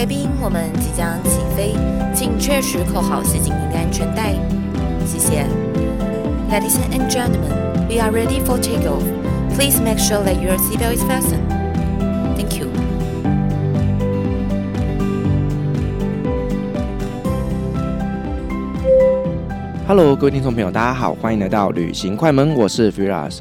贵宾，我们即将起飞，请确实扣好系紧您的安全带。谢谢。Ladies and gentlemen, we are ready for takeoff. Please make sure that your seatbelt is fastened. Thank you. Hello，各位听众朋友，大家好，欢迎来到旅行快门，我是 Firas。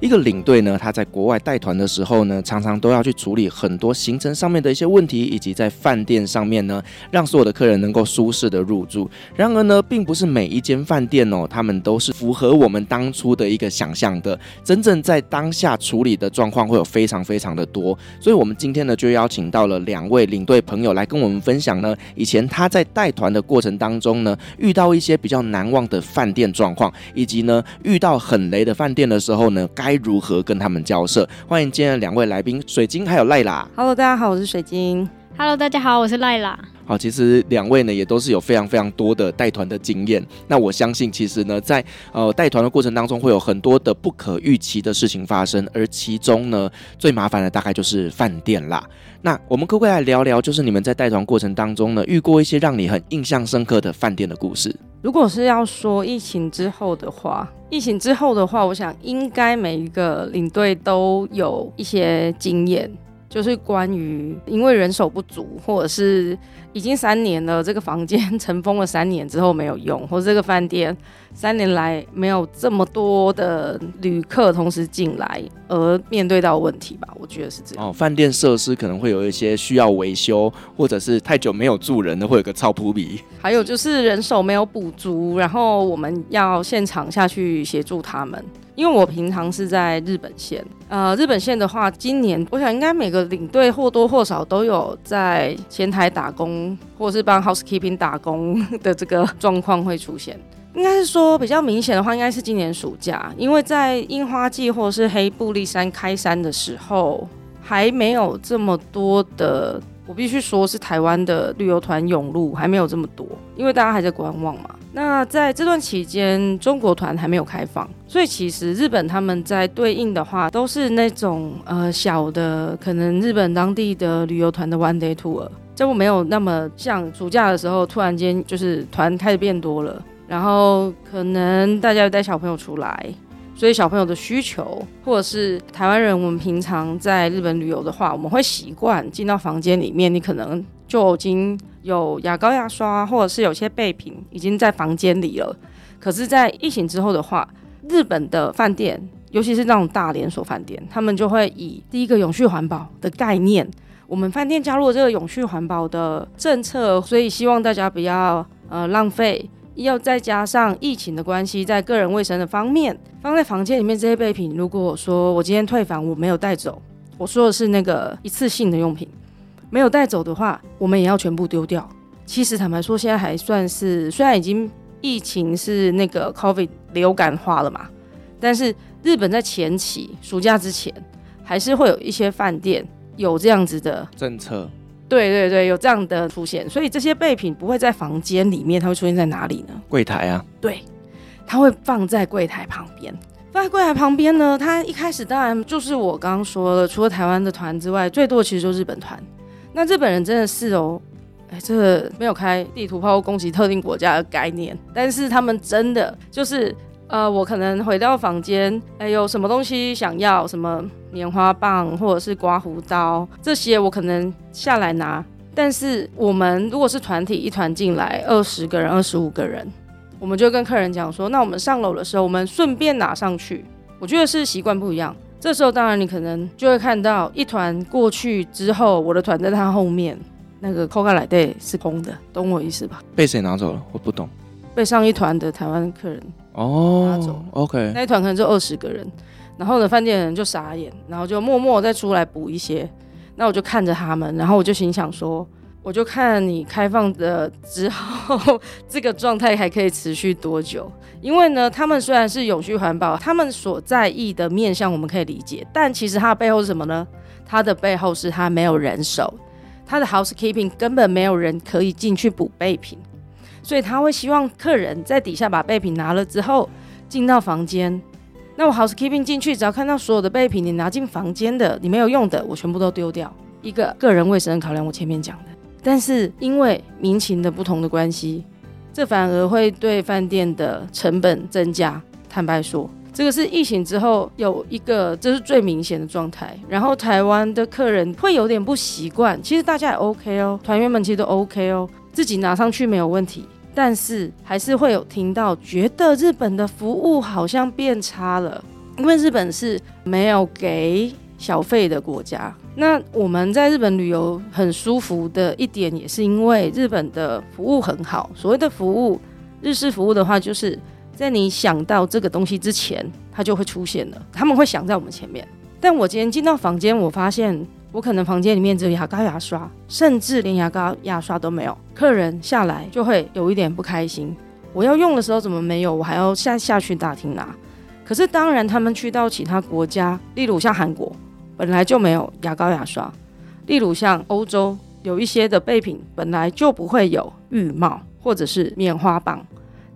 一个领队呢，他在国外带团的时候呢，常常都要去处理很多行程上面的一些问题，以及在饭店上面呢，让所有的客人能够舒适的入住。然而呢，并不是每一间饭店哦，他们都是符合我们当初的一个想象的。真正在当下处理的状况会有非常非常的多。所以，我们今天呢，就邀请到了两位领队朋友来跟我们分享呢，以前他在带团的过程当中呢，遇到一些比较难忘的饭店状况，以及呢，遇到很雷的饭店的时候呢，如何跟他们交涉？欢迎今天的两位来宾，水晶还有赖拉。Hello，大家好，我是水晶。Hello，大家好，我是赖拉。好，其实两位呢也都是有非常非常多的带团的经验。那我相信，其实呢，在呃带团的过程当中，会有很多的不可预期的事情发生，而其中呢，最麻烦的大概就是饭店啦。那我们可不可以来聊聊，就是你们在带团过程当中呢，遇过一些让你很印象深刻的饭店的故事？如果是要说疫情之后的话，疫情之后的话，我想应该每一个领队都有一些经验，就是关于因为人手不足，或者是已经三年了，这个房间尘封了三年之后没有用，或者这个饭店三年来没有这么多的旅客同时进来而面对到问题吧，我觉得是这样。哦，饭店设施可能会有一些需要维修，或者是太久没有住人的，会有个超扑鼻。还有就是人手没有补足，然后我们要现场下去协助他们。因为我平常是在日本线，呃，日本线的话，今年我想应该每个领队或多或少都有在前台打工，或是帮 housekeeping 打工 的这个状况会出现。应该是说比较明显的话，应该是今年暑假，因为在樱花季或是黑布利山开山的时候，还没有这么多的。我必须说，是台湾的旅游团涌入还没有这么多，因为大家还在观望嘛。那在这段期间，中国团还没有开放，所以其实日本他们在对应的话，都是那种呃小的，可能日本当地的旅游团的 one day tour，就没有那么像暑假的时候，突然间就是团开始变多了，然后可能大家要带小朋友出来。所以小朋友的需求，或者是台湾人，我们平常在日本旅游的话，我们会习惯进到房间里面，你可能就已经有牙膏、牙刷，或者是有些备品已经在房间里了。可是，在疫情之后的话，日本的饭店，尤其是那种大连锁饭店，他们就会以第一个永续环保的概念，我们饭店加入了这个永续环保的政策，所以希望大家不要呃浪费。要再加上疫情的关系，在个人卫生的方面，放在房间里面这些备品，如果我说我今天退房我没有带走，我说的是那个一次性的用品，没有带走的话，我们也要全部丢掉。其实坦白说，现在还算是虽然已经疫情是那个 COVID 流感化了嘛，但是日本在前期暑假之前，还是会有一些饭店有这样子的政策。对对对，有这样的出现，所以这些备品不会在房间里面，它会出现在哪里呢？柜台啊。对，它会放在柜台旁边。放在柜台旁边呢，它一开始当然就是我刚刚说的，除了台湾的团之外，最多其实就是日本团。那日本人真的是哦，哎，这个没有开地图炮攻击特定国家的概念，但是他们真的就是呃，我可能回到房间，哎，有什么东西想要，什么棉花棒或者是刮胡刀这些，我可能下来拿。但是我们如果是团体一团进来，二十个人、二十五个人，我们就跟客人讲说，那我们上楼的时候，我们顺便拿上去。我觉得是习惯不一样。这时候当然你可能就会看到一团过去之后，我的团在他后面，那个扣开来的是空的，懂我意思吧？被谁拿走了？我不懂。被上一团的台湾客人哦拿走。OK，那一团可能就二十个人，然后呢，饭店的人就傻眼，然后就默默再出来补一些。那我就看着他们，然后我就心想说，我就看你开放的之后，这个状态还可以持续多久？因为呢，他们虽然是永续环保，他们所在意的面向我们可以理解，但其实它的背后是什么呢？它的背后是他没有人手，他的 housekeeping 根本没有人可以进去补备品，所以他会希望客人在底下把备品拿了之后进到房间。那我 housekeeping 进去，只要看到所有的备品，你拿进房间的，你没有用的，我全部都丢掉。一个个人卫生考量，我前面讲的。但是因为民情的不同的关系，这反而会对饭店的成本增加。坦白说，这个是疫情之后有一个，这是最明显的状态。然后台湾的客人会有点不习惯，其实大家也 OK 哦，团员们其实都 OK 哦，自己拿上去没有问题。但是还是会有听到，觉得日本的服务好像变差了，因为日本是没有给小费的国家。那我们在日本旅游很舒服的一点，也是因为日本的服务很好。所谓的服务，日式服务的话，就是在你想到这个东西之前，它就会出现了。他们会想在我们前面。但我今天进到房间，我发现。我可能房间里面只有牙膏、牙刷，甚至连牙膏、牙刷都没有。客人下来就会有一点不开心。我要用的时候怎么没有？我还要下下去大厅拿。可是当然，他们去到其他国家，例如像韩国，本来就没有牙膏、牙刷；例如像欧洲，有一些的备品本来就不会有浴帽或者是棉花棒，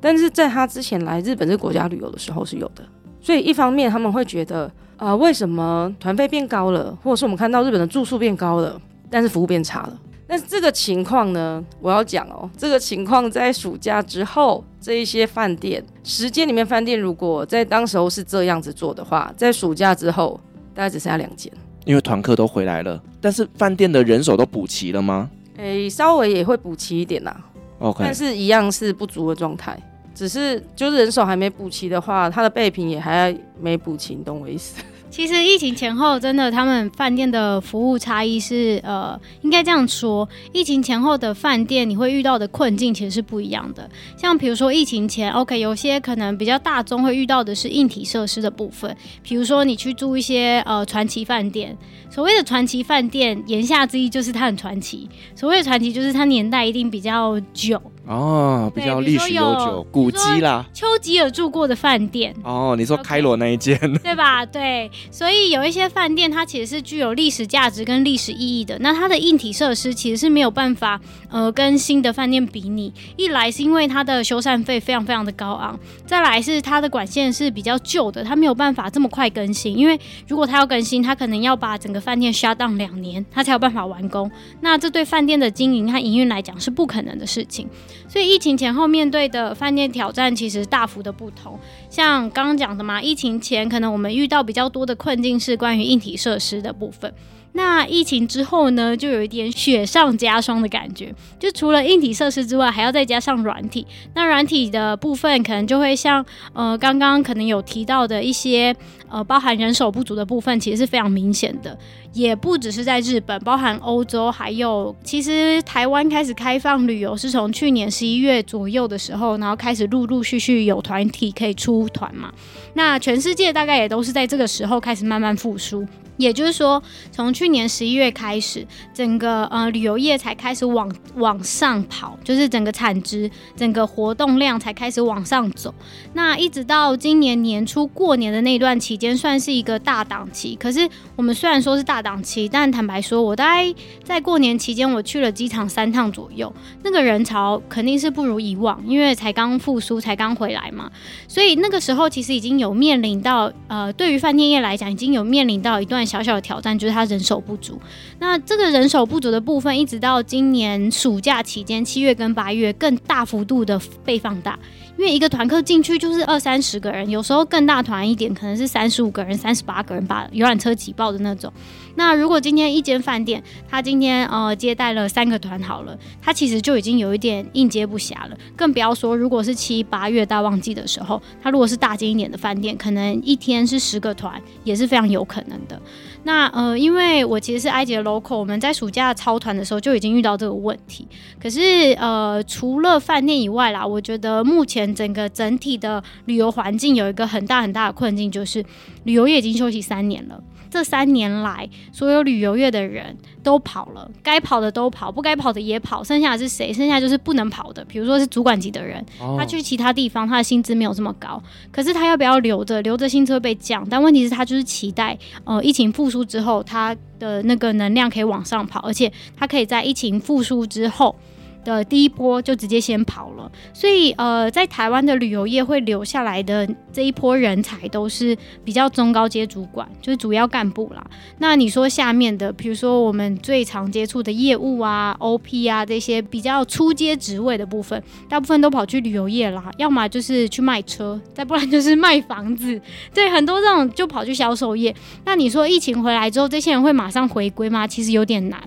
但是在他之前来日本这国家旅游的时候是有的。所以一方面他们会觉得。啊、呃，为什么团费变高了，或者是我们看到日本的住宿变高了，但是服务变差了？但是这个情况呢，我要讲哦，这个情况在暑假之后，这一些饭店时间里面，饭店如果在当时候是这样子做的话，在暑假之后大概只剩下两间，因为团客都回来了，但是饭店的人手都补齐了吗？诶，稍微也会补齐一点啦、啊。OK，但是一样是不足的状态。只是就是人手还没补齐的话，他的备品也还没补齐，你懂我意思？其实疫情前后，真的他们饭店的服务差异是，呃，应该这样说，疫情前后的饭店你会遇到的困境其实是不一样的。像比如说疫情前，OK，有些可能比较大宗会遇到的是硬体设施的部分，比如说你去住一些呃传奇饭店。所谓的传奇饭店，言下之意就是它很传奇。所谓的传奇，就是它年代一定比较久哦，比较历史悠久，古迹啦。丘吉尔住过的饭店哦，你说开罗那一间对吧？对，所以有一些饭店它其实是具有历史价值跟历史意义的。那它的硬体设施其实是没有办法呃跟新的饭店比拟。一来是因为它的修缮费非常非常的高昂，再来是它的管线是比较旧的，它没有办法这么快更新。因为如果它要更新，它可能要把整个饭店 shut down 两年，它才有办法完工。那这对饭店的经营和营运来讲是不可能的事情。所以疫情前后面对的饭店挑战其实大幅的不同。像刚刚讲的嘛，疫情前可能我们遇到比较多的困境是关于硬体设施的部分。那疫情之后呢，就有一点雪上加霜的感觉，就除了硬体设施之外，还要再加上软体。那软体的部分可能就会像呃刚刚可能有提到的一些呃包含人手不足的部分，其实是非常明显的。也不只是在日本，包含欧洲，还有其实台湾开始开放旅游是从去年十一月左右的时候，然后开始陆陆续续有团体可以出团嘛。那全世界大概也都是在这个时候开始慢慢复苏。也就是说，从去年十一月开始，整个呃旅游业才开始往往上跑，就是整个产值、整个活动量才开始往上走。那一直到今年年初过年的那段期间，算是一个大档期。可是我们虽然说是大档期，但坦白说，我大概在过年期间，我去了机场三趟左右，那个人潮肯定是不如以往，因为才刚复苏，才刚回来嘛。所以那个时候其实已经有面临到，呃，对于饭店业来讲，已经有面临到一段。小小的挑战就是他人手不足，那这个人手不足的部分，一直到今年暑假期间，七月跟八月更大幅度的被放大，因为一个团客进去就是二三十个人，有时候更大团一点，可能是三十五个人、三十八个人把游览车挤爆的那种。那如果今天一间饭店，他今天呃接待了三个团好了，他其实就已经有一点应接不暇了。更不要说如果是七八月大旺季的时候，他如果是大间一点的饭店，可能一天是十个团，也是非常有可能的。那呃，因为我其实是埃及的 local，我们在暑假操团的时候就已经遇到这个问题。可是呃，除了饭店以外啦，我觉得目前整个整体的旅游环境有一个很大很大的困境，就是旅游业已经休息三年了。这三年来，所有旅游业的人都跑了，该跑的都跑，不该跑的也跑，剩下的是谁？剩下就是不能跑的，比如说是主管级的人，他去其他地方，他的薪资没有这么高，可是他要不要留着？留着薪资会被降，但问题是，他就是期待，呃，疫情复苏之后，他的那个能量可以往上跑，而且他可以在疫情复苏之后。的第一波就直接先跑了，所以呃，在台湾的旅游业会留下来的这一波人才都是比较中高阶主管，就是主要干部啦。那你说下面的，比如说我们最常接触的业务啊、OP 啊这些比较初阶职位的部分，大部分都跑去旅游业啦，要么就是去卖车，再不然就是卖房子。对，很多这种就跑去销售业。那你说疫情回来之后，这些人会马上回归吗？其实有点难。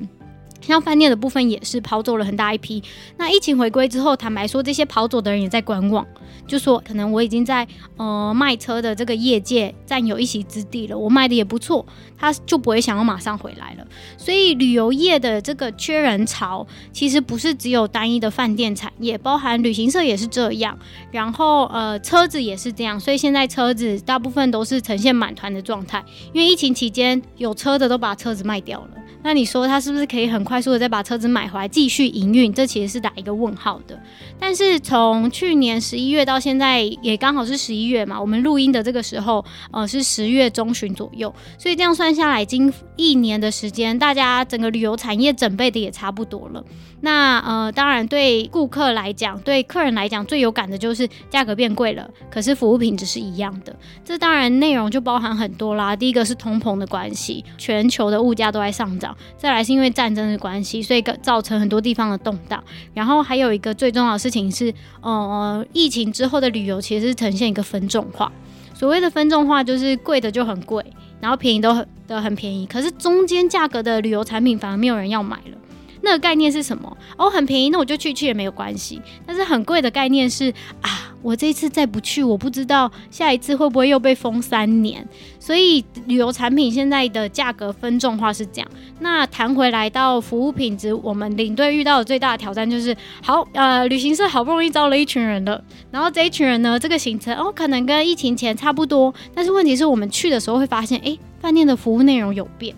像饭店的部分也是跑走了很大一批。那疫情回归之后，坦白说，这些跑走的人也在观望，就说可能我已经在呃卖车的这个业界占有一席之地了，我卖的也不错，他就不会想要马上回来了。所以旅游业的这个缺人潮，其实不是只有单一的饭店产业，包含旅行社也是这样，然后呃车子也是这样。所以现在车子大部分都是呈现满团的状态，因为疫情期间有车的都把车子卖掉了。那你说他是不是可以很快速的再把车子买回来继续营运？这其实是打一个问号的。但是从去年十一月到现在，也刚好是十一月嘛，我们录音的这个时候，呃，是十月中旬左右，所以这样算下来，已经一年的时间，大家整个旅游产业准备的也差不多了。那呃，当然对顾客来讲，对客人来讲，最有感的就是价格变贵了，可是服务品质是一样的。这当然内容就包含很多啦。第一个是通膨的关系，全球的物价都在上涨。再来是因为战争的关系，所以造成很多地方的动荡。然后还有一个最重要的事情是，呃，疫情之后的旅游其实是呈现一个分众化。所谓的分众化，就是贵的就很贵，然后便宜都很都很便宜。可是中间价格的旅游产品反而没有人要买了。那个概念是什么？哦，很便宜，那我就去去也没有关系。但是很贵的概念是啊，我这一次再不去，我不知道下一次会不会又被封三年。所以旅游产品现在的价格分众化是这样。那谈回来到服务品质，我们领队遇到的最大的挑战就是，好，呃，旅行社好不容易招了一群人了，然后这一群人呢，这个行程哦，可能跟疫情前差不多，但是问题是我们去的时候会发现，诶，饭店的服务内容有变。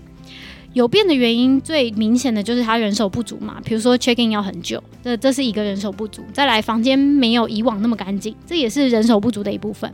有变的原因最明显的就是他人手不足嘛，比如说 checking 要很久，这这是一个人手不足。再来，房间没有以往那么干净，这也是人手不足的一部分。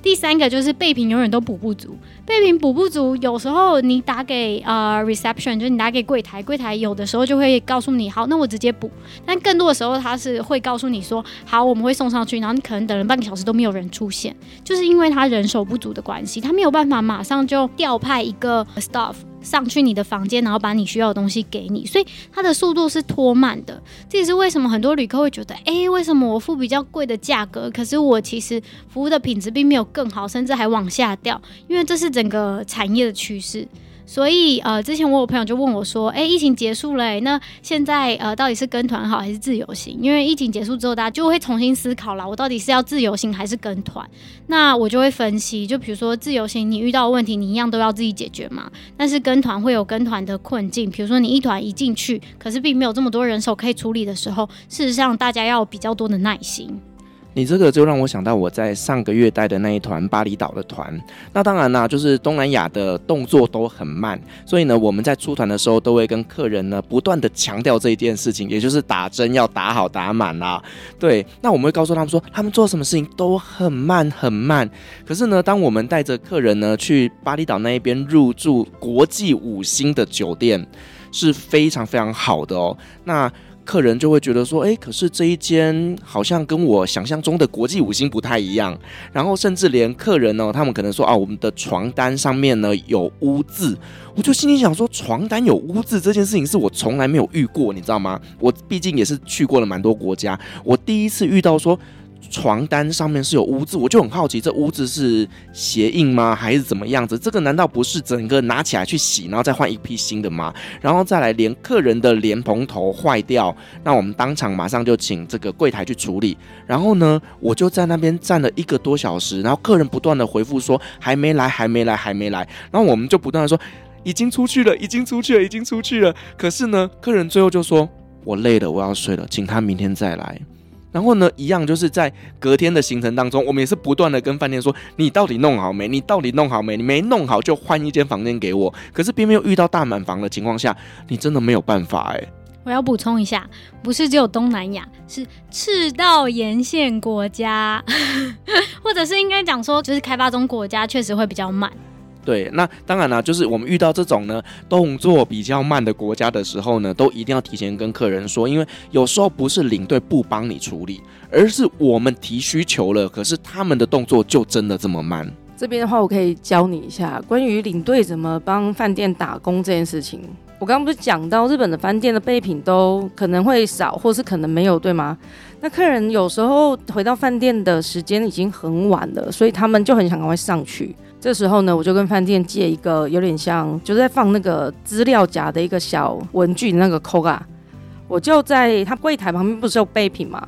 第三个就是备品永远都补不足，备品补不足，有时候你打给呃 reception，就是你打给柜台，柜台有的时候就会告诉你，好，那我直接补。但更多的时候他是会告诉你说，好，我们会送上去，然后你可能等了半个小时都没有人出现，就是因为他人手不足的关系，他没有办法马上就调派一个 staff。上去你的房间，然后把你需要的东西给你，所以它的速度是拖慢的。这也是为什么很多旅客会觉得，诶，为什么我付比较贵的价格，可是我其实服务的品质并没有更好，甚至还往下掉？因为这是整个产业的趋势。所以，呃，之前我有朋友就问我说：“诶，疫情结束了，那现在呃，到底是跟团好还是自由行？因为疫情结束之后，大家就会重新思考了，我到底是要自由行还是跟团？那我就会分析，就比如说自由行，你遇到问题，你一样都要自己解决嘛。但是跟团会有跟团的困境，比如说你一团一进去，可是并没有这么多人手可以处理的时候，事实上大家要比较多的耐心。”你这个就让我想到我在上个月带的那一团巴厘岛的团。那当然啦，就是东南亚的动作都很慢，所以呢，我们在出团的时候都会跟客人呢不断的强调这一件事情，也就是打针要打好打满啦。对，那我们会告诉他们说，他们做什么事情都很慢很慢。可是呢，当我们带着客人呢去巴厘岛那一边入住国际五星的酒店，是非常非常好的哦。那客人就会觉得说，哎，可是这一间好像跟我想象中的国际五星不太一样。然后甚至连客人呢，他们可能说啊，我们的床单上面呢有污渍。我就心里想说，床单有污渍这件事情是我从来没有遇过，你知道吗？我毕竟也是去过了蛮多国家，我第一次遇到说床单上面是有污渍，我就很好奇，这污渍是鞋印吗？还是怎么样子？这个难道不是整个拿起来去洗，然后再换一批新的吗？然后再来，连客人的莲蓬头坏掉，那我们当场马上就请这个柜台去处理。然后呢，我就在那边站了一个多小时，然后客人不断的回复说还没来，还没来，还没来。然后我们就不断的说已经出去了，已经出去了，已经出去了。可是呢，客人最后就说我累了，我要睡了，请他明天再来。然后呢，一样就是在隔天的行程当中，我们也是不断的跟饭店说，你到底弄好没？你到底弄好没？你没弄好就换一间房间给我。可是偏偏又遇到大满房的情况下，你真的没有办法哎。我要补充一下，不是只有东南亚，是赤道沿线国家，或者是应该讲说，就是开发中国家确实会比较慢。对，那当然了，就是我们遇到这种呢动作比较慢的国家的时候呢，都一定要提前跟客人说，因为有时候不是领队不帮你处理，而是我们提需求了，可是他们的动作就真的这么慢。这边的话，我可以教你一下关于领队怎么帮饭店打工这件事情。我刚刚不是讲到日本的饭店的备品都可能会少，或是可能没有，对吗？那客人有时候回到饭店的时间已经很晚了，所以他们就很想赶快上去。这时候呢，我就跟饭店借一个有点像，就是在放那个资料夹的一个小文具那个扣啊，我就在他柜台旁边不是有备品吗，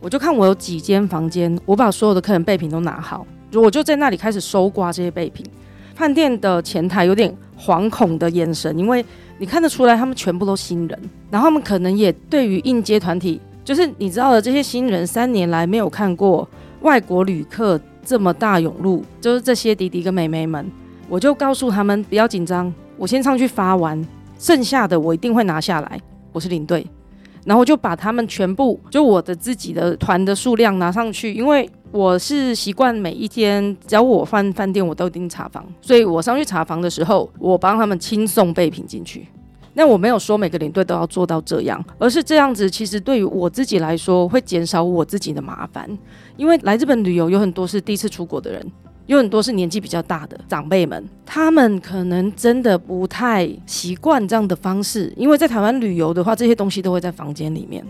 我就看我有几间房间，我把所有的客人备品都拿好，我就在那里开始收刮这些备品。饭店的前台有点惶恐的眼神，因为你看得出来他们全部都新人，然后他们可能也对于应接团体，就是你知道的这些新人三年来没有看过外国旅客。这么大涌入，就是这些弟弟跟妹妹们，我就告诉他们不要紧张，我先上去发完，剩下的我一定会拿下来。我是领队，然后就把他们全部，就我的自己的团的数量拿上去，因为我是习惯每一天只要我换饭店，我都一定查房，所以我上去查房的时候，我帮他们轻送备品进去。那我没有说每个领队都要做到这样，而是这样子，其实对于我自己来说，会减少我自己的麻烦。因为来日本旅游有很多是第一次出国的人，有很多是年纪比较大的长辈们，他们可能真的不太习惯这样的方式。因为在台湾旅游的话，这些东西都会在房间里面。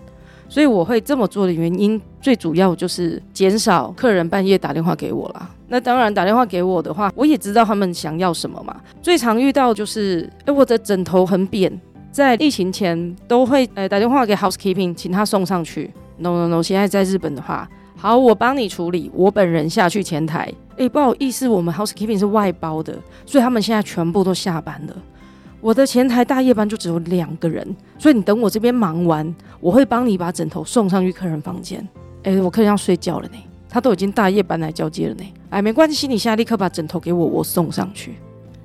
所以我会这么做的原因，最主要就是减少客人半夜打电话给我啦。那当然打电话给我的话，我也知道他们想要什么嘛。最常遇到就是，哎，我的枕头很扁，在疫情前都会呃打电话给 housekeeping，请他送上去。No no no，现在在日本的话，好，我帮你处理，我本人下去前台。哎，不好意思，我们 housekeeping 是外包的，所以他们现在全部都下班了。我的前台大夜班就只有两个人，所以你等我这边忙完，我会帮你把枕头送上去客人房间。哎，我客人要睡觉了呢，他都已经大夜班来交接了呢。哎，没关系，你现在立刻把枕头给我，我送上去，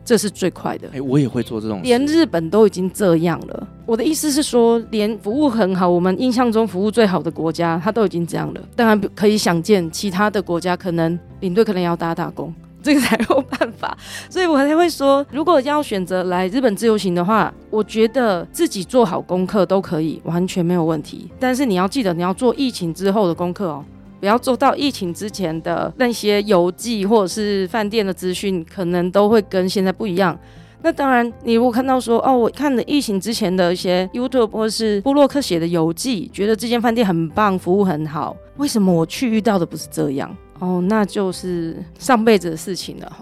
这是最快的。哎，我也会做这种事，连日本都已经这样了。我的意思是说，连服务很好，我们印象中服务最好的国家，他都已经这样了。当然可以想见，其他的国家可能领队可能要打打工。这个才有办法，所以我才会说，如果要选择来日本自由行的话，我觉得自己做好功课都可以，完全没有问题。但是你要记得，你要做疫情之后的功课哦，不要做到疫情之前的那些游记或者是饭店的资讯，可能都会跟现在不一样。那当然，你如果看到说，哦，我看了疫情之前的一些 YouTube 或是布洛克写的游记，觉得这间饭店很棒，服务很好，为什么我去遇到的不是这样？哦，那就是上辈子的事情了。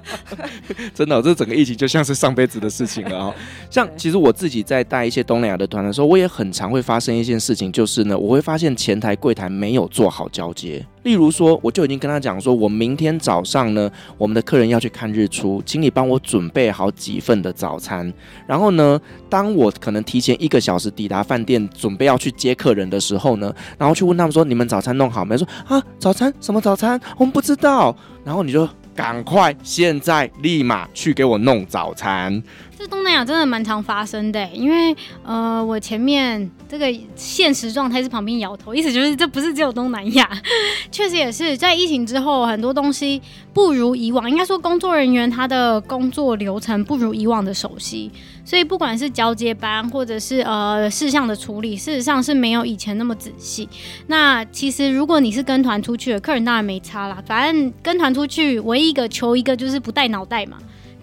真的、哦，这整个疫情就像是上辈子的事情了哦。像其实我自己在带一些东南亚的团的时候，我也很常会发生一件事情，就是呢，我会发现前台柜台没有做好交接。例如说，我就已经跟他讲说，我明天早上呢，我们的客人要去看日出，请你帮我准备好几份的早餐。然后呢，当我可能提前一个小时抵达饭店，准备要去接客人的时候呢，然后去问他们说，你们早餐弄好没？说啊，早餐什么早餐？我们不知道。然后你就赶快现在立马去给我弄早餐。这东南亚真的蛮常发生的，因为呃，我前面这个现实状态是旁边摇头，意思就是这不是只有东南亚，确实也是在疫情之后，很多东西不如以往，应该说工作人员他的工作流程不如以往的熟悉，所以不管是交接班或者是呃事项的处理，事实上是没有以前那么仔细。那其实如果你是跟团出去的，客人当然没差啦，反正跟团出去唯一一个求一个就是不带脑袋嘛。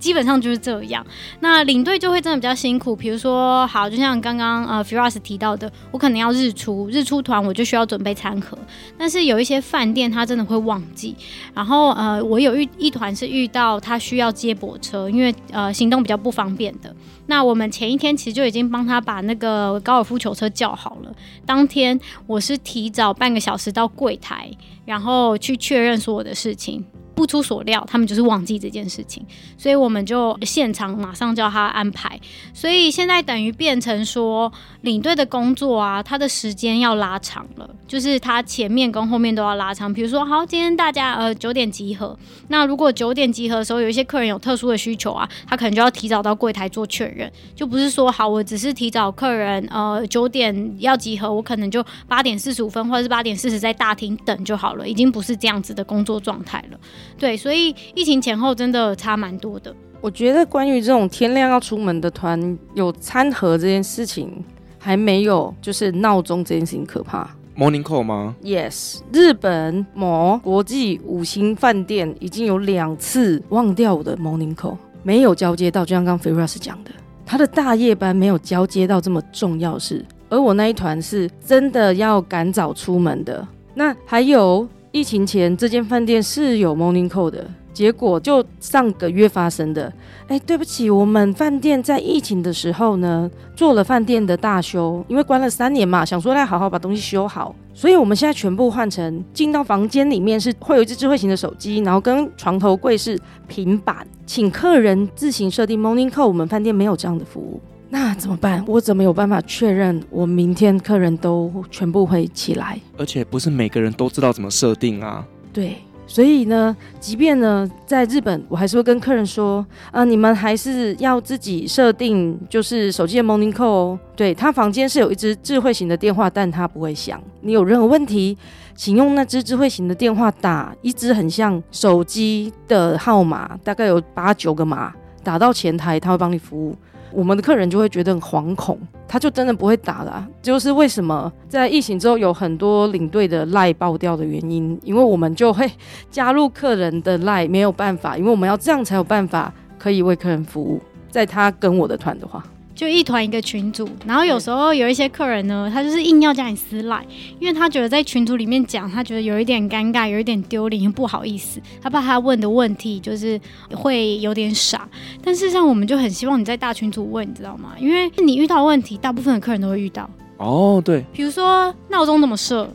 基本上就是这样。那领队就会真的比较辛苦，比如说，好，就像刚刚呃 Firas 提到的，我可能要日出，日出团我就需要准备餐盒，但是有一些饭店他真的会忘记。然后呃，我有一一团是遇到他需要接驳车，因为呃行动比较不方便的。那我们前一天其实就已经帮他把那个高尔夫球车叫好了。当天我是提早半个小时到柜台，然后去确认所有的事情。不出所料，他们就是忘记这件事情，所以我们就现场马上叫他安排。所以现在等于变成说，领队的工作啊，他的时间要拉长了，就是他前面跟后面都要拉长。比如说，好，今天大家呃九点集合，那如果九点集合的时候，有一些客人有特殊的需求啊，他可能就要提早到柜台做确认，就不是说好，我只是提早客人呃九点要集合，我可能就八点四十五分或者是八点四十在大厅等就好了，已经不是这样子的工作状态了。对，所以疫情前后真的差蛮多的。我觉得关于这种天亮要出门的团有餐盒这件事情，还没有就是闹钟这件事情可怕。Morning call 吗？Yes，日本某国际五星饭店已经有两次忘掉我的 Morning call，没有交接到，就像刚刚 Firas 讲的，他的大夜班没有交接到这么重要事，而我那一团是真的要赶早出门的。那还有。疫情前，这间饭店是有 morning call 的，结果就上个月发生的。哎，对不起，我们饭店在疫情的时候呢，做了饭店的大修，因为关了三年嘛，想说来好好把东西修好，所以我们现在全部换成进到房间里面是会有一只智慧型的手机，然后跟床头柜是平板，请客人自行设定 morning call。我们饭店没有这样的服务。那怎么办？我怎么有办法确认我明天客人都全部会起来？而且不是每个人都知道怎么设定啊。对，所以呢，即便呢在日本，我还是会跟客人说啊，你们还是要自己设定，就是手机的 morning call 哦。对，他房间是有一只智慧型的电话，但他不会响。你有任何问题，请用那只智慧型的电话打一只很像手机的号码，大概有八九个码，打到前台，他会帮你服务。我们的客人就会觉得很惶恐，他就真的不会打了啊。就是为什么在疫情之后有很多领队的赖爆掉的原因，因为我们就会加入客人的赖，没有办法，因为我们要这样才有办法可以为客人服务，在他跟我的团的话。就一团一个群组，然后有时候有一些客人呢，他就是硬要加你私赖，因为他觉得在群组里面讲，他觉得有一点尴尬，有一点丢脸，不好意思，他怕他问的问题就是会有点傻。但事实上，我们就很希望你在大群组问，你知道吗？因为你遇到问题，大部分的客人都会遇到。哦，对，比如说闹钟怎么设，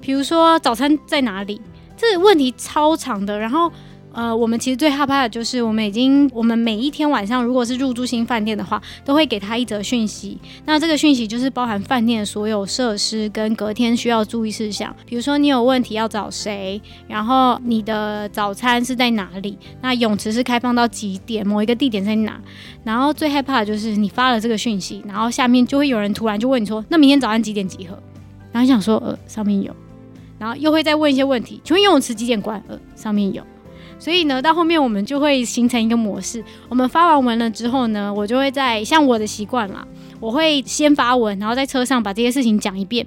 比如说早餐在哪里，这个问题超长的，然后。呃，我们其实最害怕的就是，我们已经，我们每一天晚上，如果是入住新饭店的话，都会给他一则讯息。那这个讯息就是包含饭店的所有设施跟隔天需要注意事项，比如说你有问题要找谁，然后你的早餐是在哪里，那泳池是开放到几点，某一个地点在哪。然后最害怕的就是你发了这个讯息，然后下面就会有人突然就问你说，那明天早上几点集合？然后想说，呃，上面有，然后又会再问一些问题，请问游泳池几点关？呃，上面有。所以呢，到后面我们就会形成一个模式。我们发完文了之后呢，我就会在像我的习惯啦，我会先发文，然后在车上把这些事情讲一遍。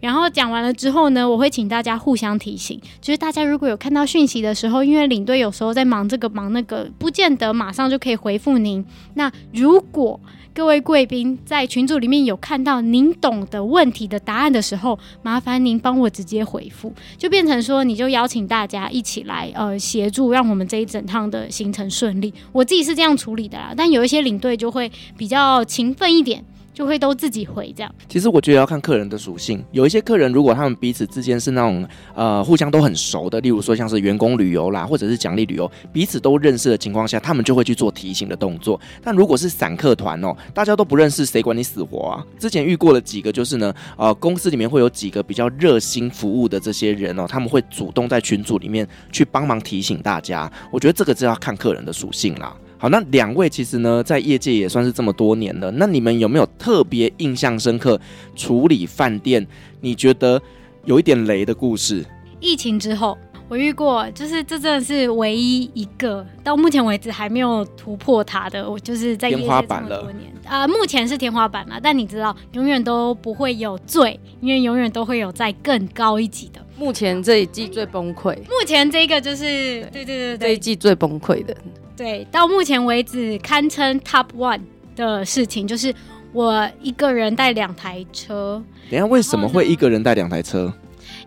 然后讲完了之后呢，我会请大家互相提醒，就是大家如果有看到讯息的时候，因为领队有时候在忙这个忙那个，不见得马上就可以回复您。那如果各位贵宾在群组里面有看到您懂的问题的答案的时候，麻烦您帮我直接回复，就变成说你就邀请大家一起来呃协助，让我们这一整趟的行程顺利。我自己是这样处理的啦，但有一些领队就会比较勤奋一点。就会都自己回这样。其实我觉得要看客人的属性，有一些客人如果他们彼此之间是那种呃互相都很熟的，例如说像是员工旅游啦，或者是奖励旅游，彼此都认识的情况下，他们就会去做提醒的动作。但如果是散客团哦，大家都不认识，谁管你死活啊？之前遇过了几个，就是呢，呃，公司里面会有几个比较热心服务的这些人哦，他们会主动在群组里面去帮忙提醒大家。我觉得这个就要看客人的属性啦。好，那两位其实呢，在业界也算是这么多年了。那你们有没有特别印象深刻处理饭店，你觉得有一点雷的故事？疫情之后，我遇过，就是这真的是唯一一个到目前为止还没有突破它的。我就是在业界这么多年啊、呃，目前是天花板了。但你知道，永远都不会有最，因为永远都会有在更高一级的。目前这一季最崩溃，目前这个就是对对对对，这一季最崩溃的。对，到目前为止堪称 top one 的事情，就是我一个人带两台车。等下，为什么会一个人带两台车？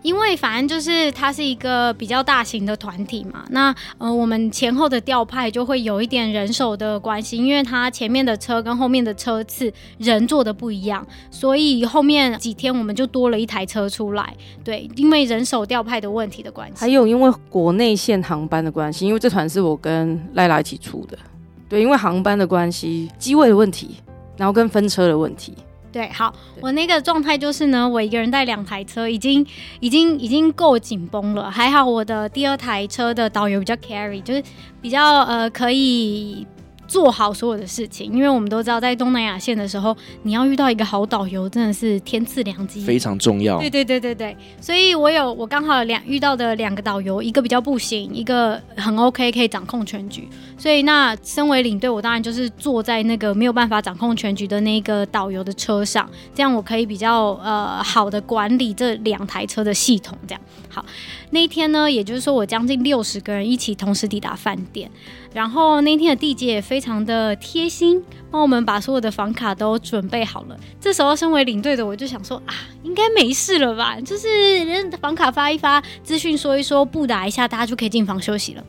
因为反正就是它是一个比较大型的团体嘛，那呃我们前后的调派就会有一点人手的关系，因为它前面的车跟后面的车次人坐的不一样，所以后面几天我们就多了一台车出来。对，因为人手调派的问题的关系，还有因为国内线航班的关系，因为这团是我跟赖拉一起出的，对，因为航班的关系，机位的问题，然后跟分车的问题。对，好，我那个状态就是呢，我一个人带两台车，已经已经已经够紧绷了。还好我的第二台车的导游比较 carry，就是比较呃可以。做好所有的事情，因为我们都知道，在东南亚线的时候，你要遇到一个好导游，真的是天赐良机，非常重要。对对对对对，所以我有我刚好两遇到的两个导游，一个比较不行，一个很 OK，可以掌控全局。所以那身为领队，我当然就是坐在那个没有办法掌控全局的那个导游的车上，这样我可以比较呃好的管理这两台车的系统。这样好，那一天呢，也就是说我将近六十个人一起同时抵达饭店。然后那天的地接也非常的贴心，帮我们把所有的房卡都准备好了。这时候身为领队的我就想说啊，应该没事了吧？就是人房卡发一发，资讯说一说，布达一下，大家就可以进房休息了。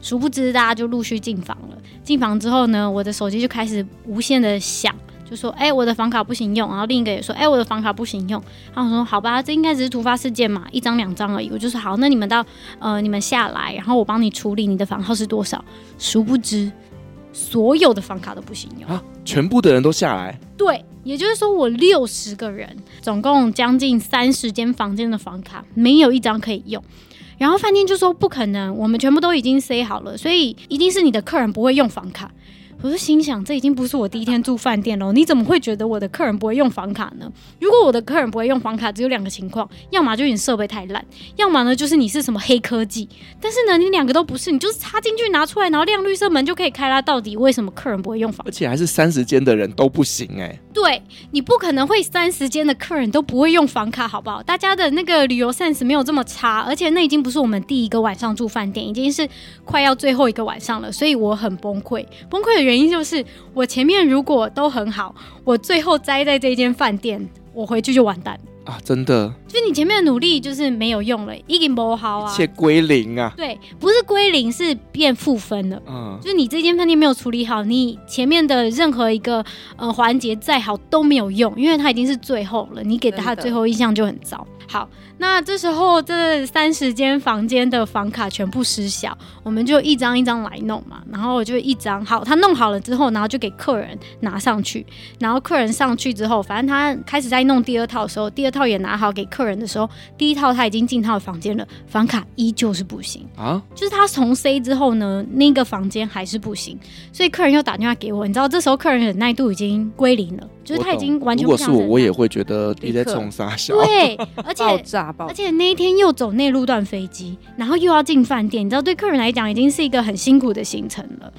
殊不知大家就陆续进房了。进房之后呢，我的手机就开始无限的响。就说哎、欸，我的房卡不行用，然后另一个也说哎、欸，我的房卡不行用。然后我说好吧，这应该只是突发事件嘛，一张两张而已。我就说好，那你们到呃你们下来，然后我帮你处理你的房号是多少。殊不知，所有的房卡都不行用啊，全部的人都下来。对，也就是说我六十个人，总共将近三十间房间的房卡，没有一张可以用。然后饭店就说不可能，我们全部都已经塞好了，所以一定是你的客人不会用房卡。我就心想，这已经不是我第一天住饭店了，你怎么会觉得我的客人不会用房卡呢？如果我的客人不会用房卡，只有两个情况，要么就是你设备太烂，要么呢就是你是什么黑科技。但是呢，你两个都不是，你就是插进去拿出来，然后亮绿色门就可以开啦。到底为什么客人不会用房卡？而且还是三十间的人都不行哎、欸。对，你不可能会三十间的客人都不会用房卡，好不好？大家的那个旅游 sense 没有这么差，而且那已经不是我们第一个晚上住饭店，已经是快要最后一个晚上了，所以我很崩溃。崩溃的原因就是。我前面如果都很好，我最后栽在这间饭店，我回去就完蛋啊！真的，就是你前面的努力就是没有用了，已经不好啊，一切归零啊！对，不是归零，是变负分了。嗯，就是你这间饭店没有处理好，你前面的任何一个呃环节再好都没有用，因为它已经是最后了，你给他的最后印象就很糟。好。那这时候，这三十间房间的房卡全部失效，我们就一张一张来弄嘛。然后我就一张好，他弄好了之后，然后就给客人拿上去。然后客人上去之后，反正他开始在弄第二套的时候，第二套也拿好给客人的时候，第一套他已经进他的房间了，房卡依旧是不行啊。就是他从 C 之后呢，那个房间还是不行，所以客人又打电话给我。你知道，这时候客人忍耐度已经归零了，就是他已经完全不。如果是我，我也会觉得你在冲杀小。对，而且。而且那一天又走内陆段飞机，然后又要进饭店，你知道，对客人来讲已经是一个很辛苦的行程了。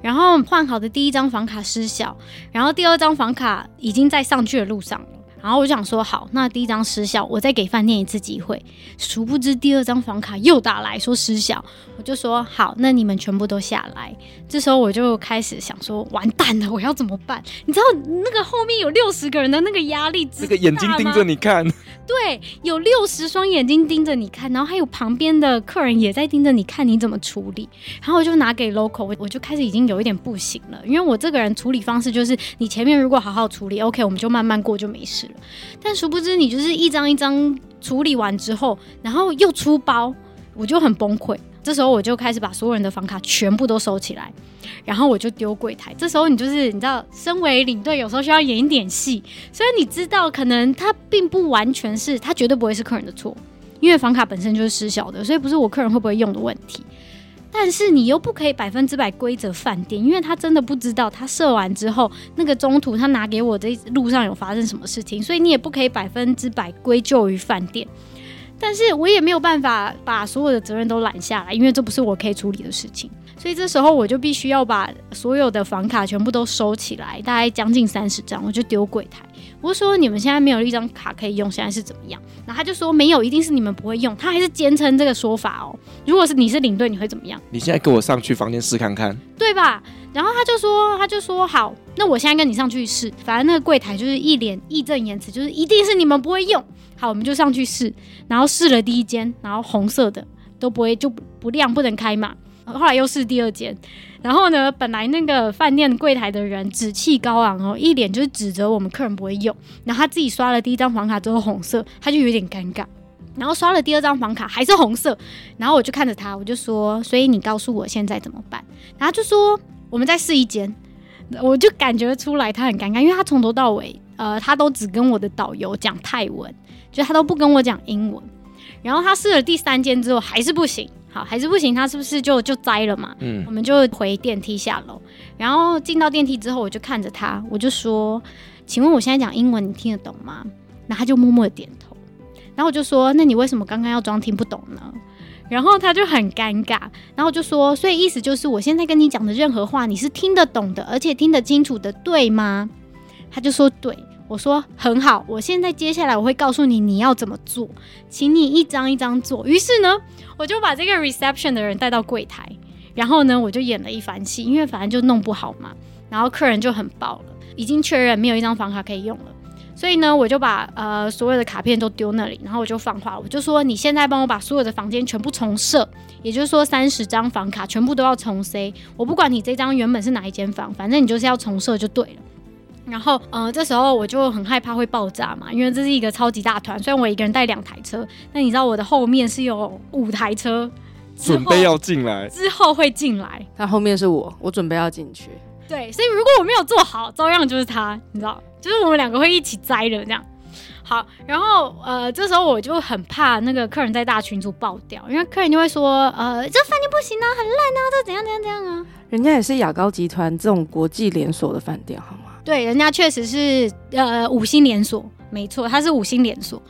然后换好的第一张房卡失效，然后第二张房卡已经在上去的路上了。然后我就想说，好，那第一张失效，我再给饭店一次机会。殊不知第二张房卡又打来说失效，我就说好，那你们全部都下来。这时候我就开始想说，完蛋了，我要怎么办？你知道那个后面有六十个人的那个压力，这个眼睛盯着你看。对，有六十双眼睛盯着你看，然后还有旁边的客人也在盯着你看，你怎么处理？然后我就拿给 local，我我就开始已经有一点不行了，因为我这个人处理方式就是，你前面如果好好处理，OK，我们就慢慢过就没事了。但殊不知，你就是一张一张处理完之后，然后又出包，我就很崩溃。这时候我就开始把所有人的房卡全部都收起来，然后我就丢柜台。这时候你就是你知道，身为领队有时候需要演一点戏，所以你知道可能他并不完全是，他绝对不会是客人的错，因为房卡本身就是失效的，所以不是我客人会不会用的问题。但是你又不可以百分之百归责饭店，因为他真的不知道他设完之后，那个中途他拿给我这路上有发生什么事情，所以你也不可以百分之百归咎于饭店。但是我也没有办法把所有的责任都揽下来，因为这不是我可以处理的事情。所以这时候我就必须要把所有的房卡全部都收起来，大概将近三十张，我就丢柜台。我说你们现在没有一张卡可以用，现在是怎么样？然后他就说没有，一定是你们不会用。他还是坚称这个说法哦。如果是你是领队，你会怎么样？你现在跟我上去房间试看看，对吧？然后他就说，他就说好，那我现在跟你上去试。反正那个柜台就是一脸义正言辞，就是一定是你们不会用。好，我们就上去试。然后试了第一间，然后红色的都不会就不亮，不能开嘛。后来又试第二间，然后呢，本来那个饭店柜台的人趾气高昂哦，一脸就是指责我们客人不会用。然后他自己刷了第一张房卡之后红色，他就有点尴尬。然后刷了第二张房卡还是红色，然后我就看着他，我就说：“所以你告诉我现在怎么办？”然后就说：“我们再试一间。”我就感觉出来他很尴尬，因为他从头到尾，呃，他都只跟我的导游讲泰文，就他都不跟我讲英文。然后他试了第三间之后还是不行。好，还是不行，他是不是就就栽了嘛？嗯，我们就回电梯下楼，然后进到电梯之后，我就看着他，我就说：“请问我现在讲英文，你听得懂吗？”然后他就默默的点头，然后我就说：“那你为什么刚刚要装听不懂呢？”然后他就很尴尬，然后我就说：“所以意思就是我现在跟你讲的任何话，你是听得懂的，而且听得清楚的，对吗？”他就说：“对。”我说很好，我现在接下来我会告诉你你要怎么做，请你一张一张做。于是呢，我就把这个 reception 的人带到柜台，然后呢，我就演了一番戏，因为反正就弄不好嘛。然后客人就很爆了，已经确认没有一张房卡可以用了，所以呢，我就把呃所有的卡片都丢那里，然后我就放话，我就说你现在帮我把所有的房间全部重设，也就是说三十张房卡全部都要重塞，我不管你这张原本是哪一间房，反正你就是要重设就对了。然后，呃，这时候我就很害怕会爆炸嘛，因为这是一个超级大团。虽然我一个人带两台车，但你知道我的后面是有五台车，准备要进来，之后会进来。他后面是我，我准备要进去。对，所以如果我没有做好，照样就是他，你知道，就是我们两个会一起栽的这样。好，然后呃，这时候我就很怕那个客人在大群组爆掉，因为客人就会说，呃，这饭店不行啊，很烂啊，这怎样怎样怎样啊。人家也是雅高集团这种国际连锁的饭店，好吗？对，人家确实是呃五星连锁，没错，它是五星连锁。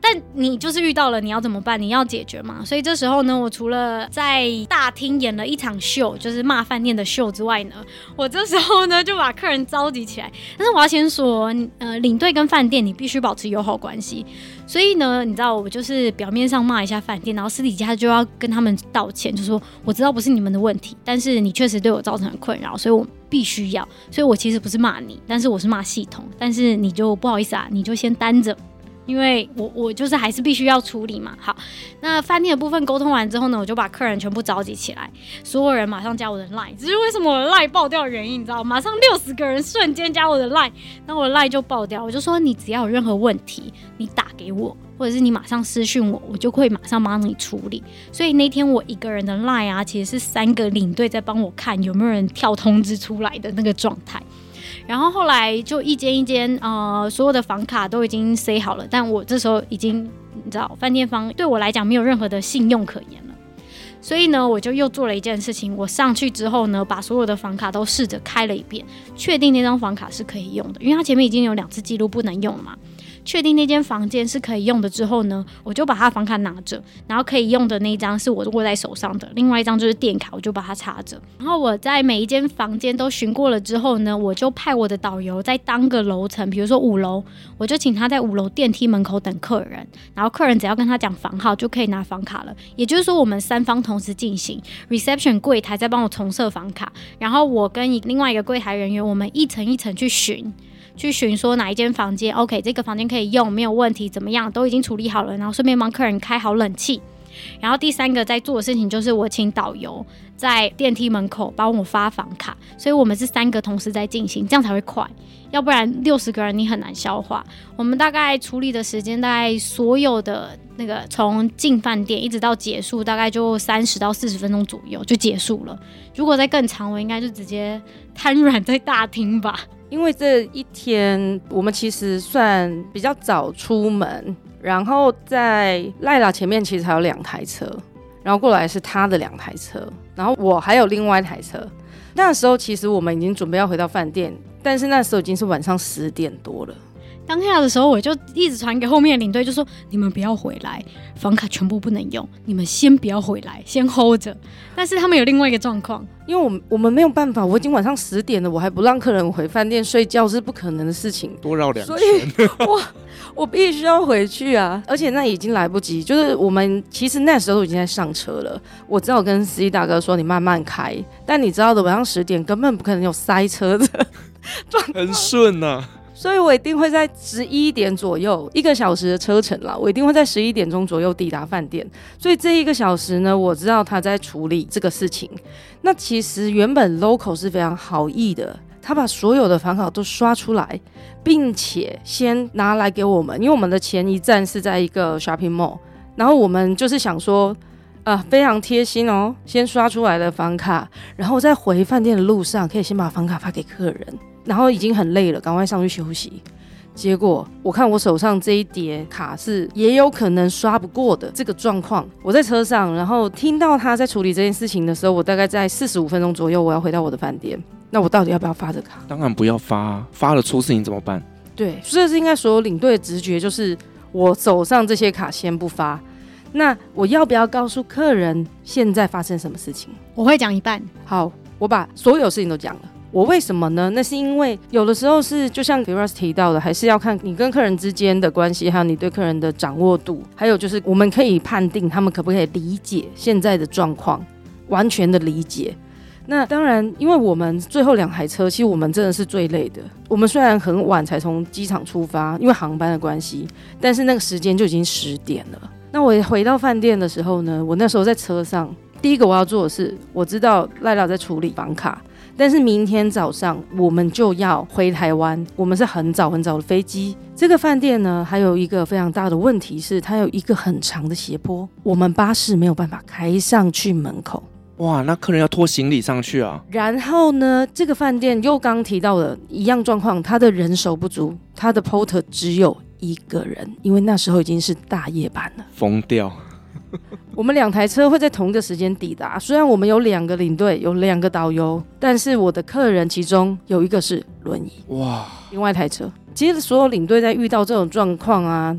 但你就是遇到了，你要怎么办？你要解决嘛。所以这时候呢，我除了在大厅演了一场秀，就是骂饭店的秀之外呢，我这时候呢就把客人召集起来。但是我要先说，呃，领队跟饭店你必须保持友好关系。所以呢，你知道我就是表面上骂一下饭店，然后私底下就要跟他们道歉，就说我知道不是你们的问题，但是你确实对我造成了困扰，所以我必须要。所以我其实不是骂你，但是我是骂系统。但是你就不好意思啊，你就先担着。因为我我就是还是必须要处理嘛。好，那饭店的部分沟通完之后呢，我就把客人全部召集起来，所有人马上加我的 line。只是为什么我的 line 爆掉的原因，你知道吗？马上六十个人瞬间加我的 line，那我的 line 就爆掉。我就说，你只要有任何问题，你打给我，或者是你马上私讯我，我就会马上帮你处理。所以那天我一个人的 line 啊，其实是三个领队在帮我看有没有人跳通知出来的那个状态。然后后来就一间一间，呃，所有的房卡都已经塞好了，但我这时候已经，你知道，饭店方对我来讲没有任何的信用可言了，所以呢，我就又做了一件事情，我上去之后呢，把所有的房卡都试着开了一遍，确定那张房卡是可以用的，因为它前面已经有两次记录不能用了嘛。确定那间房间是可以用的之后呢，我就把他房卡拿着，然后可以用的那一张是我握在手上的，另外一张就是电卡，我就把它插着。然后我在每一间房间都巡过了之后呢，我就派我的导游在当个楼层，比如说五楼，我就请他在五楼电梯门口等客人，然后客人只要跟他讲房号就可以拿房卡了。也就是说，我们三方同时进行，reception 柜台在帮我重设房卡，然后我跟另外一个柜台人员，我们一层一层去巡。去寻说哪一间房间，OK，这个房间可以用，没有问题，怎么样都已经处理好了，然后顺便帮客人开好冷气。然后第三个在做的事情就是我请导游在电梯门口帮我发房卡，所以我们是三个同时在进行，这样才会快，要不然六十个人你很难消化。我们大概处理的时间，大概所有的那个从进饭店一直到结束，大概就三十到四十分钟左右就结束了。如果再更长，我应该就直接瘫软在大厅吧。因为这一天我们其实算比较早出门，然后在赖拉前面其实还有两台车，然后过来是他的两台车，然后我还有另外一台车。那时候其实我们已经准备要回到饭店，但是那时候已经是晚上十点多了。当下的时候，我就一直传给后面的领队，就说你们不要回来，房卡全部不能用，你们先不要回来，先 hold 着。但是他们有另外一个状况，因为我们我们没有办法，我已经晚上十点了，我还不让客人回饭店睡觉是不可能的事情。多绕两圈，所 以我我必须要回去啊！而且那已经来不及，就是我们其实那时候已经在上车了。我只好跟司机大哥说：“你慢慢开。”但你知道的，晚上十点根本不可能有塞车的 状况，很顺呐、啊。所以我一定会在十一点左右，一个小时的车程啦，我一定会在十一点钟左右抵达饭店。所以这一个小时呢，我知道他在处理这个事情。那其实原本 local 是非常好意的，他把所有的房卡都刷出来，并且先拿来给我们，因为我们的前一站是在一个 shopping mall，然后我们就是想说，呃，非常贴心哦，先刷出来的房卡，然后在回饭店的路上可以先把房卡发给客人。然后已经很累了，赶快上去休息。结果我看我手上这一叠卡是也有可能刷不过的这个状况。我在车上，然后听到他在处理这件事情的时候，我大概在四十五分钟左右，我要回到我的饭店。那我到底要不要发这卡？当然不要发，发了出事情怎么办？对，这是应该所有领队的直觉，就是我手上这些卡先不发。那我要不要告诉客人现在发生什么事情？我会讲一半。好，我把所有事情都讲了。我为什么呢？那是因为有的时候是就像 Firas 提到的，还是要看你跟客人之间的关系，还有你对客人的掌握度，还有就是我们可以判定他们可不可以理解现在的状况，完全的理解。那当然，因为我们最后两台车，其实我们真的是最累的。我们虽然很晚才从机场出发，因为航班的关系，但是那个时间就已经十点了。那我回到饭店的时候呢，我那时候在车上，第一个我要做的是，我知道赖老在处理房卡。但是明天早上我们就要回台湾，我们是很早很早的飞机。这个饭店呢，还有一个非常大的问题是，它有一个很长的斜坡，我们巴士没有办法开上去门口。哇，那客人要拖行李上去啊？然后呢，这个饭店又刚提到了一样状况，他的人手不足，他的 porter 只有一个人，因为那时候已经是大夜班了，疯掉。我们两台车会在同一个时间抵达，虽然我们有两个领队，有两个导游，但是我的客人其中有一个是轮椅。哇！另外一台车，其实所有领队在遇到这种状况啊，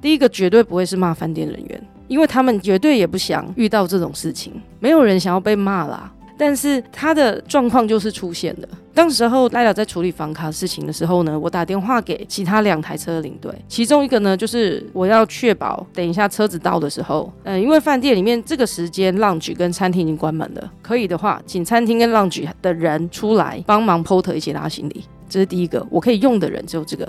第一个绝对不会是骂饭店人员，因为他们绝对也不想遇到这种事情，没有人想要被骂啦。但是他的状况就是出现了。当时候赖了在处理房卡事情的时候呢，我打电话给其他两台车的领队，其中一个呢就是我要确保等一下车子到的时候，嗯，因为饭店里面这个时间 lounge 跟餐厅已经关门了，可以的话，请餐厅跟 lounge 的人出来帮忙 porter 一起拉行李，这是第一个，我可以用的人只有这个。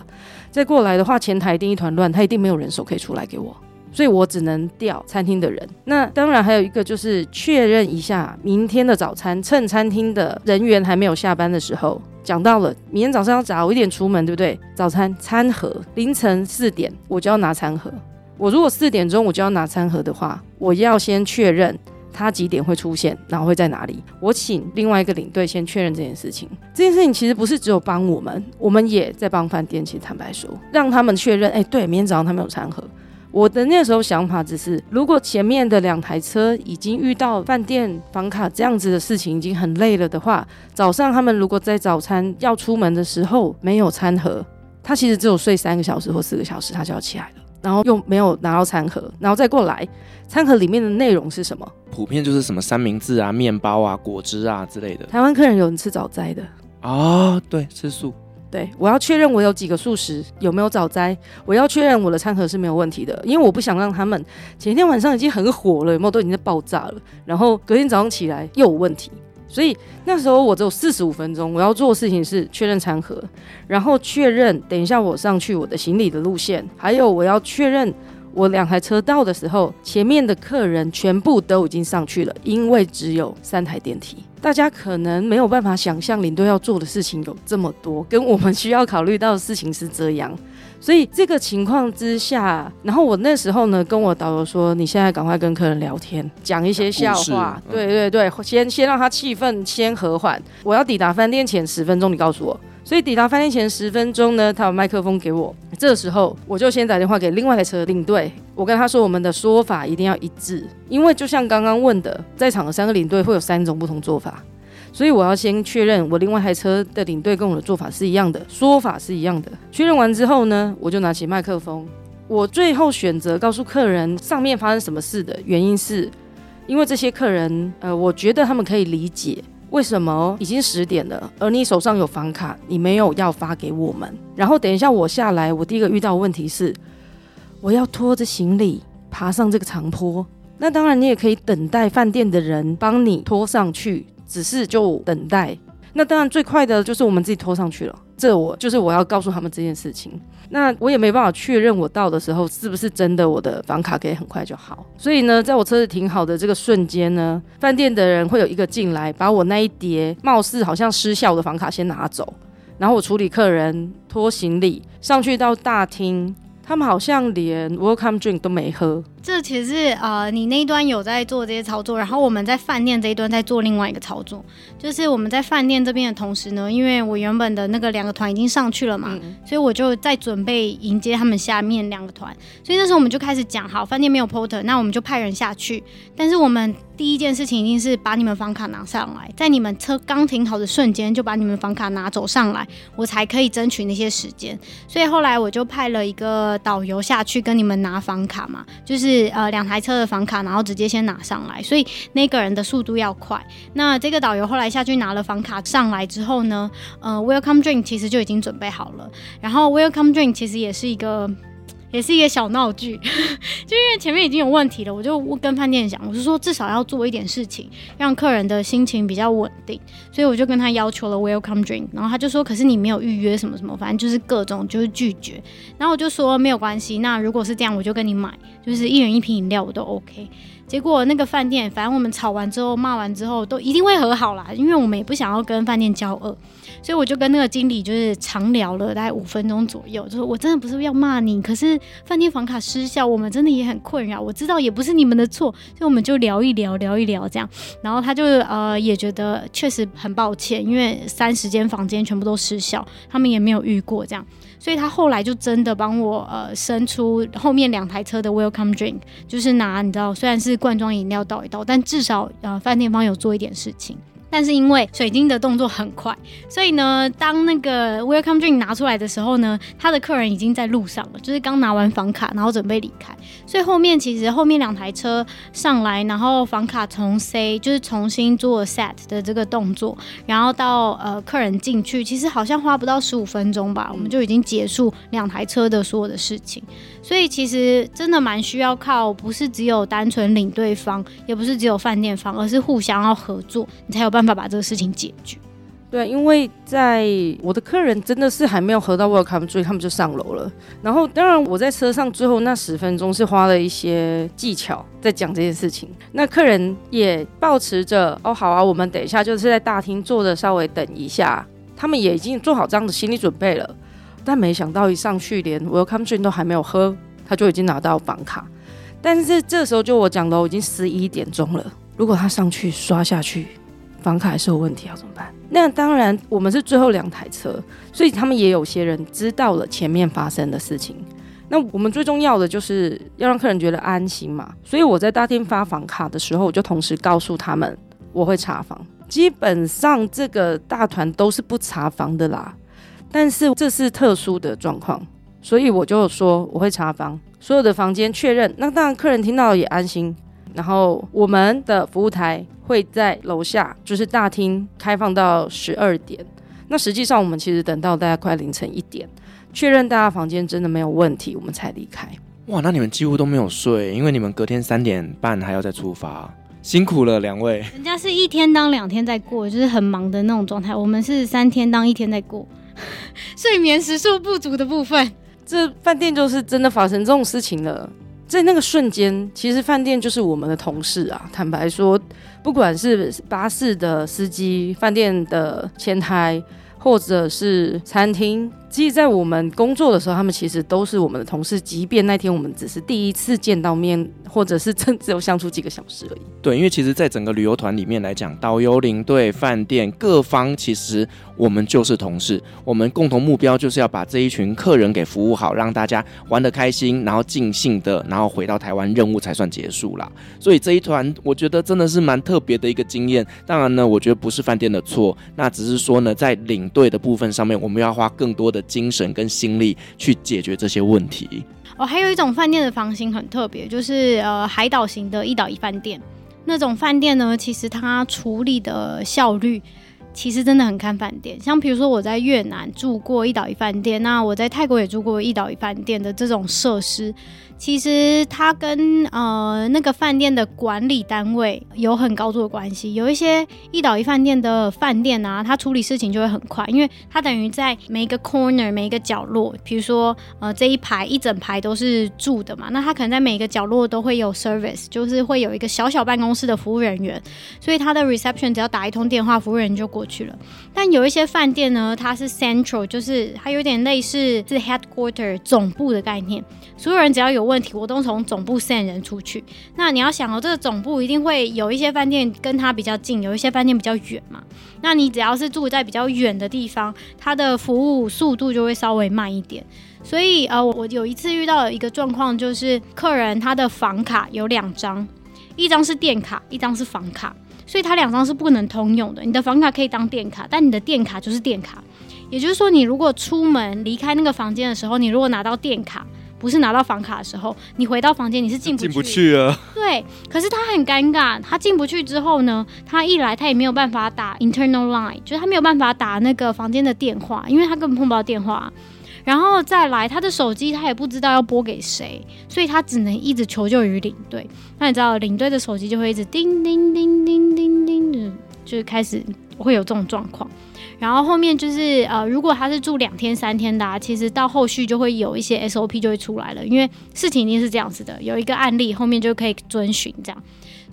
再过来的话，前台一定一团乱，他一定没有人手可以出来给我。所以我只能调餐厅的人。那当然还有一个就是确认一下明天的早餐，趁餐厅的人员还没有下班的时候，讲到了明天早上要早一点出门，对不对？早餐餐盒凌晨四点我就要拿餐盒。我如果四点钟我就要拿餐盒的话，我要先确认他几点会出现，然后会在哪里。我请另外一个领队先确认这件事情。这件事情其实不是只有帮我们，我们也在帮饭店。其实坦白说，让他们确认，哎，对，明天早上他们有餐盒。我的那时候想法只是，如果前面的两台车已经遇到饭店房卡这样子的事情，已经很累了的话，早上他们如果在早餐要出门的时候没有餐盒，他其实只有睡三个小时或四个小时，他就要起来了，然后又没有拿到餐盒，然后再过来，餐盒里面的内容是什么？普遍就是什么三明治啊、面包啊、果汁啊之类的。台湾客人有人吃早斋的啊、哦，对，吃素。对，我要确认我有几个素食，有没有早斋，我要确认我的餐盒是没有问题的，因为我不想让他们前天晚上已经很火了，有没有都已经在爆炸了，然后隔天早上起来又有问题，所以那时候我只有四十五分钟，我要做的事情是确认餐盒，然后确认等一下我上去我的行李的路线，还有我要确认。我两台车到的时候，前面的客人全部都已经上去了，因为只有三台电梯。大家可能没有办法想象领队要做的事情有这么多，跟我们需要考虑到的事情是这样。所以这个情况之下，然后我那时候呢，跟我导游说：“你现在赶快跟客人聊天，讲一些笑话。”对对对，先先让他气氛先和缓。我要抵达饭店前十分钟，你告诉我。所以抵达饭店前十分钟呢，他有麦克风给我。这时候我就先打电话给另外一台车的领队，我跟他说我们的说法一定要一致，因为就像刚刚问的，在场的三个领队会有三种不同做法，所以我要先确认我另外一台车的领队跟我的做法是一样的，说法是一样的。确认完之后呢，我就拿起麦克风，我最后选择告诉客人上面发生什么事的原因是，因为这些客人，呃，我觉得他们可以理解为什么已经十点了，而你手上有房卡，你没有要发给我们。然后等一下我下来，我第一个遇到问题是，我要拖着行李爬上这个长坡。那当然，你也可以等待饭店的人帮你拖上去，只是就等待。那当然最快的就是我们自己拖上去了。这我就是我要告诉他们这件事情。那我也没办法确认我到的时候是不是真的，我的房卡可以很快就好。所以呢，在我车子停好的这个瞬间呢，饭店的人会有一个进来，把我那一叠貌似好像失效的房卡先拿走，然后我处理客人、拖行李上去到大厅，他们好像连 welcome drink 都没喝。这其实是呃，你那一端有在做这些操作，然后我们在饭店这一端在做另外一个操作，就是我们在饭店这边的同时呢，因为我原本的那个两个团已经上去了嘛，嗯、所以我就在准备迎接他们下面两个团，所以那时候我们就开始讲，好，饭店没有 porter，那我们就派人下去，但是我们第一件事情一定是把你们房卡拿上来，在你们车刚停好的瞬间就把你们房卡拿走上来，我才可以争取那些时间，所以后来我就派了一个导游下去跟你们拿房卡嘛，就是。是呃两台车的房卡，然后直接先拿上来，所以那个人的速度要快。那这个导游后来下去拿了房卡上来之后呢，呃，Welcome Drink 其实就已经准备好了。然后 Welcome Drink 其实也是一个。也是一个小闹剧，就因为前面已经有问题了，我就跟饭店讲，我是说至少要做一点事情，让客人的心情比较稳定，所以我就跟他要求了 welcome drink，然后他就说，可是你没有预约什么什么，反正就是各种就是拒绝，然后我就说没有关系，那如果是这样，我就跟你买，就是一人一瓶饮料我都 OK。结果那个饭店，反正我们吵完之后骂完之后，都一定会和好啦，因为我们也不想要跟饭店交恶。所以我就跟那个经理就是长聊了大概五分钟左右，就说我真的不是要骂你，可是饭店房卡失效，我们真的也很困扰。我知道也不是你们的错，所以我们就聊一聊，聊一聊这样。然后他就呃也觉得确实很抱歉，因为三十间房间全部都失效，他们也没有遇过这样，所以他后来就真的帮我呃生出后面两台车的 welcome drink，就是拿你知道虽然是罐装饮料倒一倒，但至少呃饭店方有做一点事情。但是因为水晶的动作很快，所以呢，当那个 Welcome Drink 拿出来的时候呢，他的客人已经在路上了，就是刚拿完房卡，然后准备离开。所以后面其实后面两台车上来，然后房卡从 C 就是重新做 set 的这个动作，然后到呃客人进去，其实好像花不到十五分钟吧，我们就已经结束两台车的所有的事情。所以其实真的蛮需要靠，不是只有单纯领队方，也不是只有饭店方，而是互相要合作，你才有办法。办法把这个事情解决。对，因为在我的客人真的是还没有喝到 welcome drink，他们就上楼了。然后，当然我在车上最后那十分钟是花了一些技巧在讲这件事情。那客人也抱持着哦，好啊，我们等一下就是在大厅坐着，稍微等一下。他们也已经做好这样的心理准备了。但没想到一上去，连 welcome drink 都还没有喝，他就已经拿到房卡。但是这时候就我讲的，已经十一点钟了。如果他上去刷下去。房卡还是有问题，要怎么办？那当然，我们是最后两台车，所以他们也有些人知道了前面发生的事情。那我们最重要的就是要让客人觉得安心嘛。所以我在大厅发房卡的时候，我就同时告诉他们我会查房。基本上这个大团都是不查房的啦，但是这是特殊的状况，所以我就说我会查房，所有的房间确认。那当然，客人听到也安心。然后我们的服务台会在楼下，就是大厅开放到十二点。那实际上我们其实等到大概快凌晨一点，确认大家房间真的没有问题，我们才离开。哇，那你们几乎都没有睡，因为你们隔天三点半还要再出发，辛苦了两位。人家是一天当两天在过，就是很忙的那种状态。我们是三天当一天在过，睡眠时数不足的部分。这饭店就是真的发生这种事情了。在那个瞬间，其实饭店就是我们的同事啊。坦白说，不管是巴士的司机、饭店的前台，或者是餐厅，其实，在我们工作的时候，他们其实都是我们的同事，即便那天我们只是第一次见到面，或者是真只有相处几个小时而已。对，因为其实，在整个旅游团里面来讲，导游、领队、饭店各方，其实我们就是同事，我们共同目标就是要把这一群客人给服务好，让大家玩得开心，然后尽兴的，然后回到台湾，任务才算结束啦。所以这一团，我觉得真的是蛮特别的一个经验。当然呢，我觉得不是饭店的错，那只是说呢，在领队的部分上面，我们要花更多的精神跟心力去解决这些问题。哦，还有一种饭店的房型很特别，就是呃海岛型的一岛一饭店。那种饭店呢，其实它处理的效率其实真的很看饭店。像比如说我在越南住过一岛一饭店，那我在泰国也住过一岛一饭店的这种设施。其实它跟呃那个饭店的管理单位有很高度的关系。有一些一岛一饭店的饭店啊，它处理事情就会很快，因为它等于在每一个 corner 每一个角落，比如说呃这一排一整排都是住的嘛，那它可能在每一个角落都会有 service，就是会有一个小小办公室的服务人员，所以它的 reception 只要打一通电话，服务人员就过去了。但有一些饭店呢，它是 central，就是它有点类似是 headquarter 总部的概念，所有人只要有问。题我都从总部 send 人出去。那你要想哦，这个总部一定会有一些饭店跟它比较近，有一些饭店比较远嘛。那你只要是住在比较远的地方，它的服务速度就会稍微慢一点。所以呃，我有一次遇到一个状况，就是客人他的房卡有两张，一张是电卡，一张是房卡，所以它两张是不能通用的。你的房卡可以当电卡，但你的电卡就是电卡。也就是说，你如果出门离开那个房间的时候，你如果拿到电卡。不是拿到房卡的时候，你回到房间你是进不去，进不去啊。对，可是他很尴尬，他进不去之后呢，他一来他也没有办法打 internal line，就是他没有办法打那个房间的电话，因为他根本碰不到电话。然后再来，他的手机他也不知道要拨给谁，所以他只能一直求救于领队。那你知道领队的手机就会一直叮叮叮叮叮叮的，就是开始会有这种状况。然后后面就是呃，如果他是住两天三天的啊，其实到后续就会有一些 SOP 就会出来了，因为事情一定是这样子的，有一个案例后面就可以遵循这样。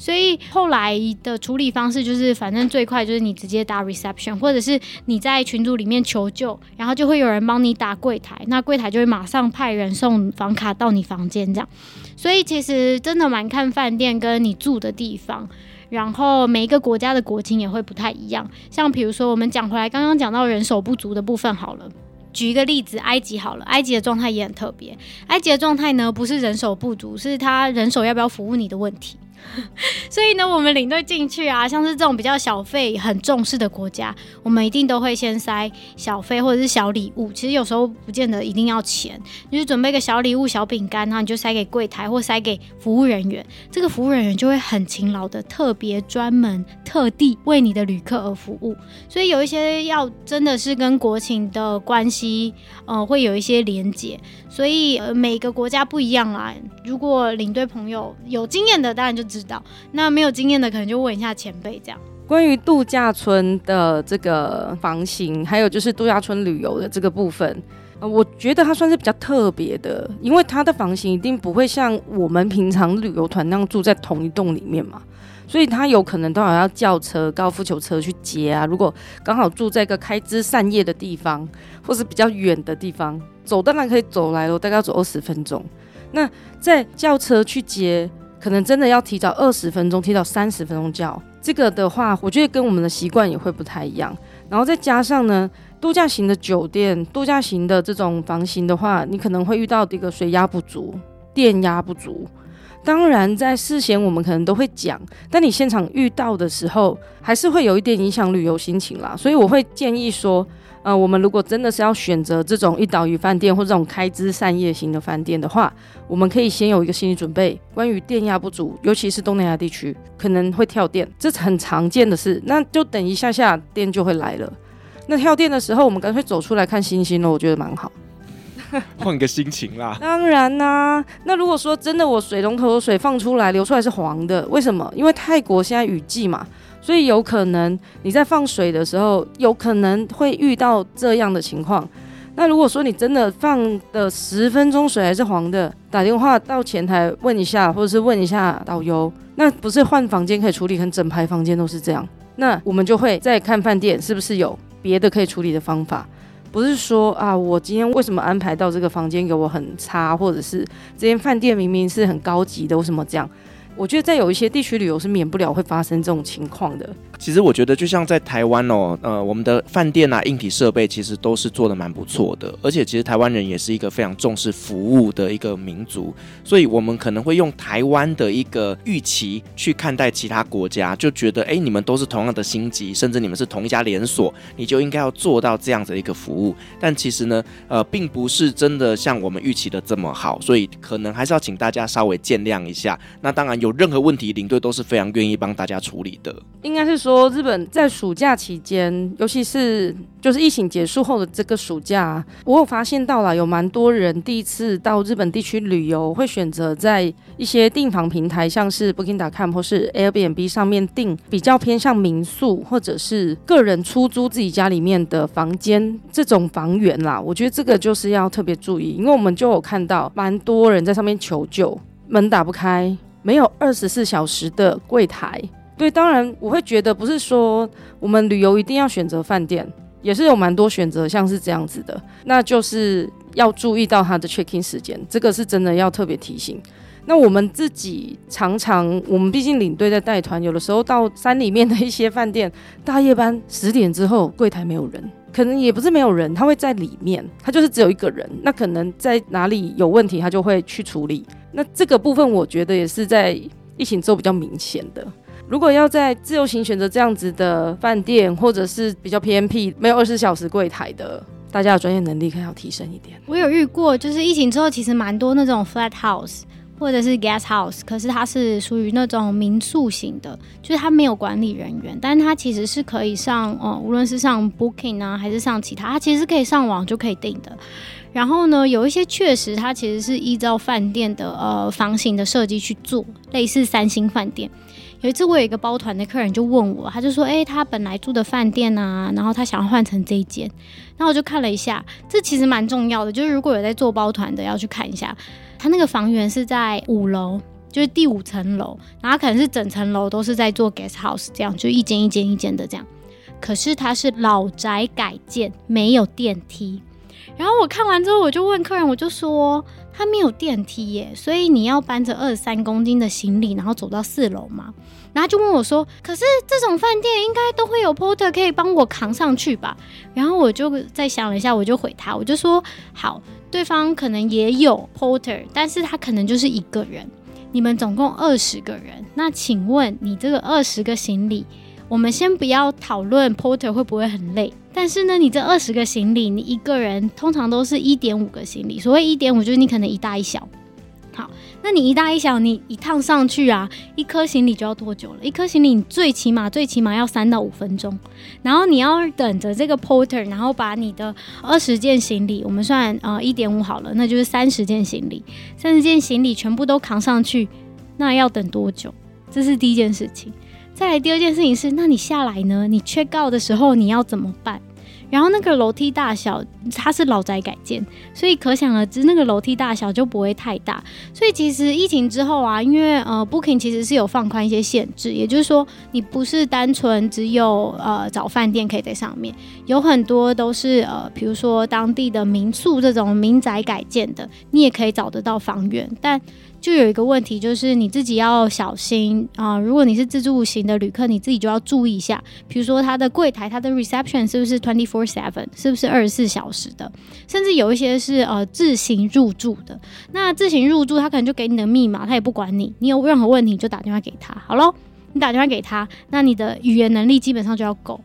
所以后来的处理方式就是，反正最快就是你直接打 reception，或者是你在群组里面求救，然后就会有人帮你打柜台，那柜台就会马上派人送房卡到你房间这样。所以其实真的蛮看饭店跟你住的地方。然后每一个国家的国情也会不太一样，像比如说我们讲回来，刚刚讲到人手不足的部分好了，举一个例子，埃及好了，埃及的状态也很特别，埃及的状态呢不是人手不足，是他人手要不要服务你的问题。所以呢，我们领队进去啊，像是这种比较小费很重视的国家，我们一定都会先塞小费或者是小礼物。其实有时候不见得一定要钱，你就准备个小礼物、小饼干，然后你就塞给柜台或塞给服务人员。这个服务人员就会很勤劳的，特别专门、特地为你的旅客而服务。所以有一些要真的是跟国情的关系，呃，会有一些连结。所以呃，每个国家不一样啦。如果领队朋友有经验的，当然就。知道，那没有经验的可能就问一下前辈这样。关于度假村的这个房型，还有就是度假村旅游的这个部分，呃，我觉得它算是比较特别的，因为它的房型一定不会像我们平常旅游团那样住在同一栋里面嘛，所以它有可能都好要叫车、高尔夫球车去接啊。如果刚好住在一个开枝散叶的地方，或是比较远的地方，走当然可以走来了，大概要走二十分钟。那在叫车去接。可能真的要提早二十分钟，提早三十分钟叫这个的话，我觉得跟我们的习惯也会不太一样。然后再加上呢，度假型的酒店、度假型的这种房型的话，你可能会遇到这个水压不足、电压不足。当然，在事前我们可能都会讲，但你现场遇到的时候，还是会有一点影响旅游心情啦。所以我会建议说。呃，我们如果真的是要选择这种一岛屿饭店或这种开枝散叶型的饭店的话，我们可以先有一个心理准备，关于电压不足，尤其是东南亚地区可能会跳电，这是很常见的事。那就等一下下电就会来了。那跳电的时候，我们干脆走出来看星星了，我觉得蛮好，换个心情啦。当然啦、啊，那如果说真的我水龙头的水放出来流出来是黄的，为什么？因为泰国现在雨季嘛。所以有可能你在放水的时候，有可能会遇到这样的情况。那如果说你真的放的十分钟水还是黄的，打电话到前台问一下，或者是问一下导游，那不是换房间可以处理，可能整排房间都是这样。那我们就会再看饭店是不是有别的可以处理的方法。不是说啊，我今天为什么安排到这个房间给我很差，或者是这间饭店明明是很高级的，为什么这样？我觉得在有一些地区旅游是免不了会发生这种情况的。其实我觉得，就像在台湾哦，呃，我们的饭店啊，硬体设备其实都是做得蛮不错的。而且，其实台湾人也是一个非常重视服务的一个民族，所以我们可能会用台湾的一个预期去看待其他国家，就觉得，哎，你们都是同样的星级，甚至你们是同一家连锁，你就应该要做到这样子的一个服务。但其实呢，呃，并不是真的像我们预期的这么好，所以可能还是要请大家稍微见谅一下。那当然，有任何问题，领队都是非常愿意帮大家处理的。应该是说。说日本在暑假期间，尤其是就是疫情结束后的这个暑假，我有发现到了有蛮多人第一次到日本地区旅游，会选择在一些订房平台，像是 Booking.com 或是 Airbnb 上面订比较偏向民宿或者是个人出租自己家里面的房间这种房源啦。我觉得这个就是要特别注意，因为我们就有看到蛮多人在上面求救，门打不开，没有二十四小时的柜台。对，当然我会觉得不是说我们旅游一定要选择饭店，也是有蛮多选择，像是这样子的，那就是要注意到它的 checking 时间，这个是真的要特别提醒。那我们自己常常，我们毕竟领队在带团，有的时候到山里面的一些饭店，大夜班十点之后柜台没有人，可能也不是没有人，他会在里面，他就是只有一个人，那可能在哪里有问题，他就会去处理。那这个部分我觉得也是在疫情之后比较明显的。如果要在自由行选择这样子的饭店，或者是比较偏僻、没有二十四小时柜台的，大家的专业能力可能要提升一点。我有遇过，就是疫情之后，其实蛮多那种 flat house 或者是 guest house，可是它是属于那种民宿型的，就是它没有管理人员，但是它其实是可以上，哦，无论是上 Booking 啊，还是上其他，它其实是可以上网就可以订的。然后呢，有一些确实它其实是依照饭店的呃房型的设计去做，类似三星饭店。有一次，我有一个包团的客人就问我，他就说：“诶，他本来住的饭店啊，然后他想要换成这一间。”然后我就看了一下，这其实蛮重要的，就是如果有在做包团的，要去看一下，他那个房源是在五楼，就是第五层楼，然后可能是整层楼都是在做 guest house，这样就一间一间一间的这样。可是它是老宅改建，没有电梯。然后我看完之后，我就问客人，我就说。他没有电梯耶，所以你要搬着二十三公斤的行李，然后走到四楼嘛。然后就问我说：“可是这种饭店应该都会有 porter 可以帮我扛上去吧？”然后我就再想了一下，我就回他，我就说：“好，对方可能也有 porter，但是他可能就是一个人。你们总共二十个人，那请问你这个二十个行李？”我们先不要讨论 porter 会不会很累，但是呢，你这二十个行李，你一个人通常都是一点五个行李。所谓一点五，就是你可能一大一小。那你一大一小，你一趟上去啊，一颗行李就要多久了？一颗行李你最起码最起码要三到五分钟，然后你要等着这个 porter，然后把你的二十件行李，我们算呃一点五好了，那就是三十件行李，三十件行李全部都扛上去，那要等多久？这是第一件事情。再来第二件事情是，那你下来呢？你 check out 的时候你要怎么办？然后那个楼梯大小，它是老宅改建，所以可想而知，那个楼梯大小就不会太大。所以其实疫情之后啊，因为呃 Booking 其实是有放宽一些限制，也就是说，你不是单纯只有呃找饭店可以在上面，有很多都是呃，比如说当地的民宿这种民宅改建的，你也可以找得到房源，但。就有一个问题，就是你自己要小心啊、如果你是自助型的旅客，你自己就要注意一下，比如说他的柜台、他的 reception 是不是 twenty four seven，是不是二十四小时的？甚至有一些是呃自行入住的。那自行入住，他可能就给你的密码，他也不管你，你有任何问题就打电话给他。好喽，你打电话给他，那你的语言能力基本上就要够。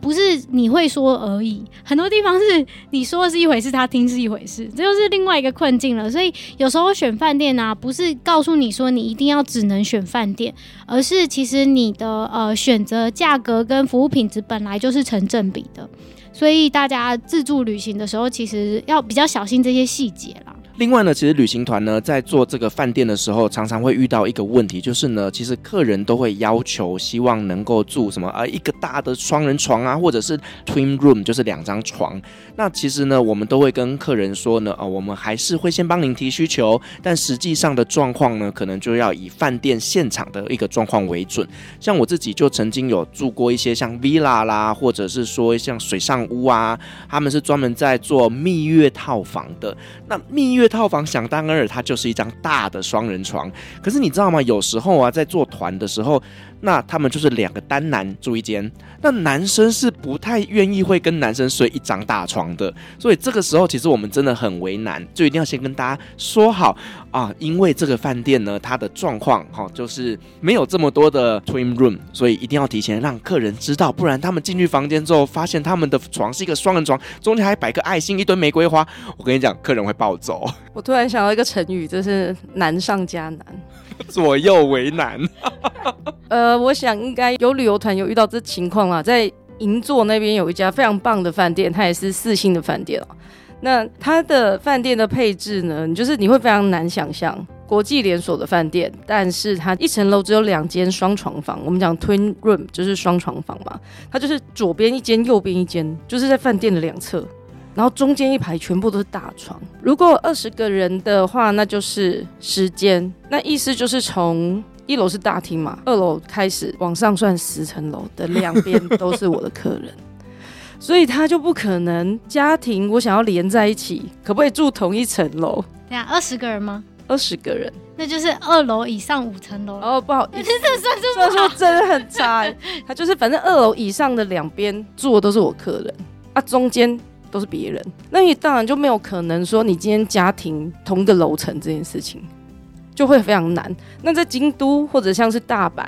不是你会说而已，很多地方是你说的是一回事，他听是一回事，这就是另外一个困境了。所以有时候选饭店啊，不是告诉你说你一定要只能选饭店，而是其实你的呃选择价格跟服务品质本来就是成正比的。所以大家自助旅行的时候，其实要比较小心这些细节啦。另外呢，其实旅行团呢在做这个饭店的时候，常常会遇到一个问题，就是呢，其实客人都会要求希望能够住什么啊，一个大的双人床啊，或者是 twin room，就是两张床。那其实呢，我们都会跟客人说呢，啊，我们还是会先帮您提需求，但实际上的状况呢，可能就要以饭店现场的一个状况为准。像我自己就曾经有住过一些像 villa 啦，或者是说像水上屋啊，他们是专门在做蜜月套房的。那蜜月套房想当然尔，它就是一张大的双人床。可是你知道吗？有时候啊，在做团的时候，那他们就是两个单男住一间，那男生是不太愿意会跟男生睡一张大床的。所以这个时候，其实我们真的很为难，就一定要先跟大家说好啊，因为这个饭店呢，它的状况哈，就是没有这么多的 twin room，所以一定要提前让客人知道，不然他们进去房间之后，发现他们的床是一个双人床，中间还摆个爱心，一堆玫瑰花，我跟你讲，客人会暴走。我突然想到一个成语，就是难上加难，左右为难。呃，我想应该有旅游团有遇到这情况啦，在银座那边有一家非常棒的饭店，它也是四星的饭店哦。那它的饭店的配置呢，就是你会非常难想象国际连锁的饭店，但是它一层楼只有两间双床房，我们讲 twin room 就是双床房嘛，它就是左边一间，右边一间，就是在饭店的两侧。然后中间一排全部都是大床，如果二十个人的话，那就是十间。那意思就是从一楼是大厅嘛，二楼开始往上算十层楼的两边都是我的客人，所以他就不可能家庭我想要连在一起，可不可以住同一层楼？对啊，二十个人吗？二十个人，那就是二楼以上五层楼。哦，不好意思，这算数算数真的很差。他就是反正二楼以上的两边住的都是我客人啊，中间。都是别人，那你当然就没有可能说你今天家庭同个楼层这件事情就会非常难。那在京都或者像是大阪，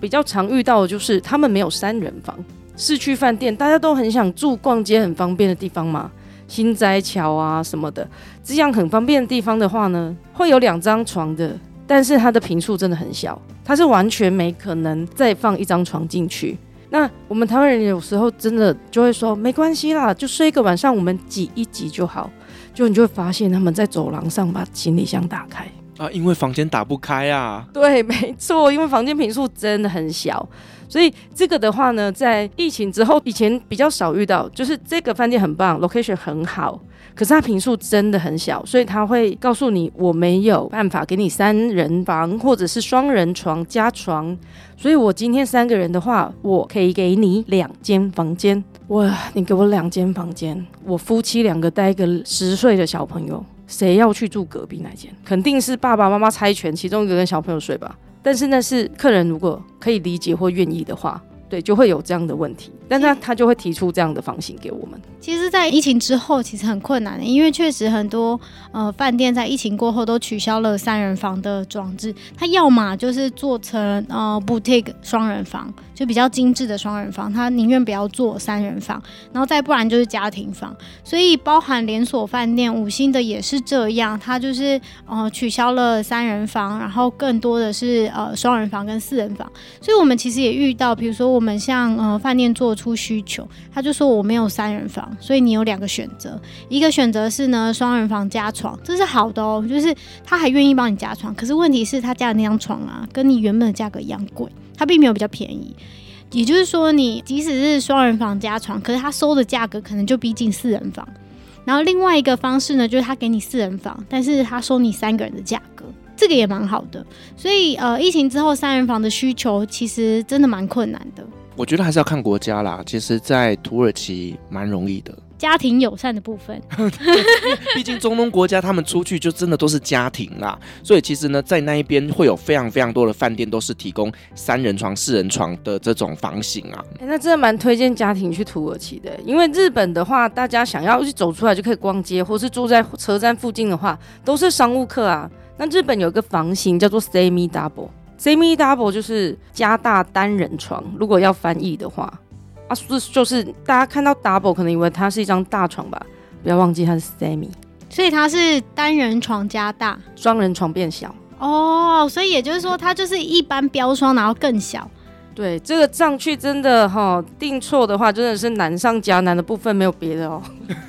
比较常遇到的就是他们没有三人房。市区饭店大家都很想住逛街很方便的地方嘛，心斋桥啊什么的，这样很方便的地方的话呢，会有两张床的，但是它的坪数真的很小，它是完全没可能再放一张床进去。那我们台湾人有时候真的就会说没关系啦，就睡一个晚上，我们挤一挤就好。就你就会发现他们在走廊上把行李箱打开啊，因为房间打不开啊。对，没错，因为房间平数真的很小，所以这个的话呢，在疫情之后，以前比较少遇到，就是这个饭店很棒，location 很好。可是它坪数真的很小，所以他会告诉你，我没有办法给你三人房或者是双人床加床，所以我今天三个人的话，我可以给你两间房间。哇，你给我两间房间，我夫妻两个带一个十岁的小朋友，谁要去住隔壁那间？肯定是爸爸妈妈猜拳，其中一个跟小朋友睡吧。但是那是客人如果可以理解或愿意的话。对，就会有这样的问题，但他他就会提出这样的房型给我们。其实，在疫情之后，其实很困难的，因为确实很多呃饭店在疫情过后都取消了三人房的装置，他要么就是做成呃 boutique 双人房，就比较精致的双人房，他宁愿不要做三人房，然后再不然就是家庭房。所以，包含连锁饭店五星的也是这样，它就是呃取消了三人房，然后更多的是呃双人房跟四人房。所以我们其实也遇到，比如说我。们向呃饭店做出需求，他就说我没有三人房，所以你有两个选择，一个选择是呢双人房加床，这是好的哦，就是他还愿意帮你加床，可是问题是他加的那张床啊，跟你原本的价格一样贵，他并没有比较便宜，也就是说你即使是双人房加床，可是他收的价格可能就逼近四人房，然后另外一个方式呢，就是他给你四人房，但是他收你三个人的价格。这个也蛮好的，所以呃，疫情之后三人房的需求其实真的蛮困难的。我觉得还是要看国家啦。其实，在土耳其蛮容易的，家庭友善的部分。毕竟中东国家他们出去就真的都是家庭啦，所以其实呢，在那一边会有非常非常多的饭店都是提供三人床、四人床的这种房型啊。欸，那真的蛮推荐家庭去土耳其的，因为日本的话，大家想要一走出来就可以逛街，或是住在车站附近的话，都是商务客啊。那日本有一个房型叫做 semi double，semi double 就是加大单人床。如果要翻译的话，啊，是就是大家看到 double 可能以为它是一张大床吧，不要忘记它是 semi，所以它是单人床加大，双人床变小。哦，所以也就是说它就是一般标双，然后更小。对，这个上去真的哈定错的话，真的是难上加难的部分，没有别的哦。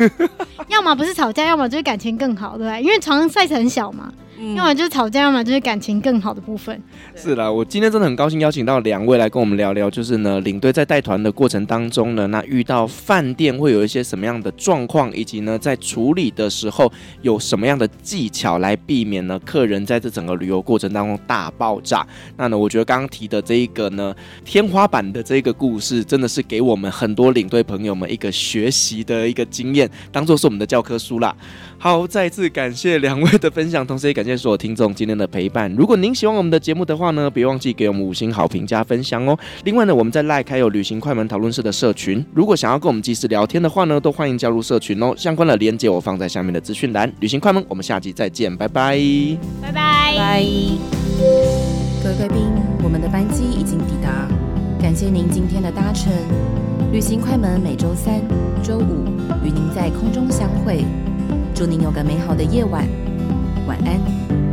要么不是吵架，要么就是感情更好，对不对？因为床 size 很小嘛。要么就是吵架，要么就是感情更好的部分。是啦，我今天真的很高兴邀请到两位来跟我们聊聊，就是呢，领队在带团的过程当中呢，那遇到饭店会有一些什么样的状况，以及呢，在处理的时候有什么样的技巧来避免呢，客人在这整个旅游过程当中大爆炸。那呢，我觉得刚刚提的这一个呢，天花板的这个故事，真的是给我们很多领队朋友们一个学习的一个经验，当做是我们的教科书啦。好，再次感谢两位的分享，同时也感谢所有听众今天的陪伴。如果您喜欢我们的节目的话呢，别忘记给我们五星好评加分享哦。另外呢，我们在 LINE 开有旅行快门讨论室的社群，如果想要跟我们即时聊天的话呢，都欢迎加入社群哦。相关的链接我放在下面的资讯栏。旅行快门，我们下集再见，拜拜，拜拜，拜。各位贵宾，我们的班机已经抵达，感谢您今天的搭乘。旅行快门每周三、周五与您在空中相会。祝您有个美好的夜晚晚安。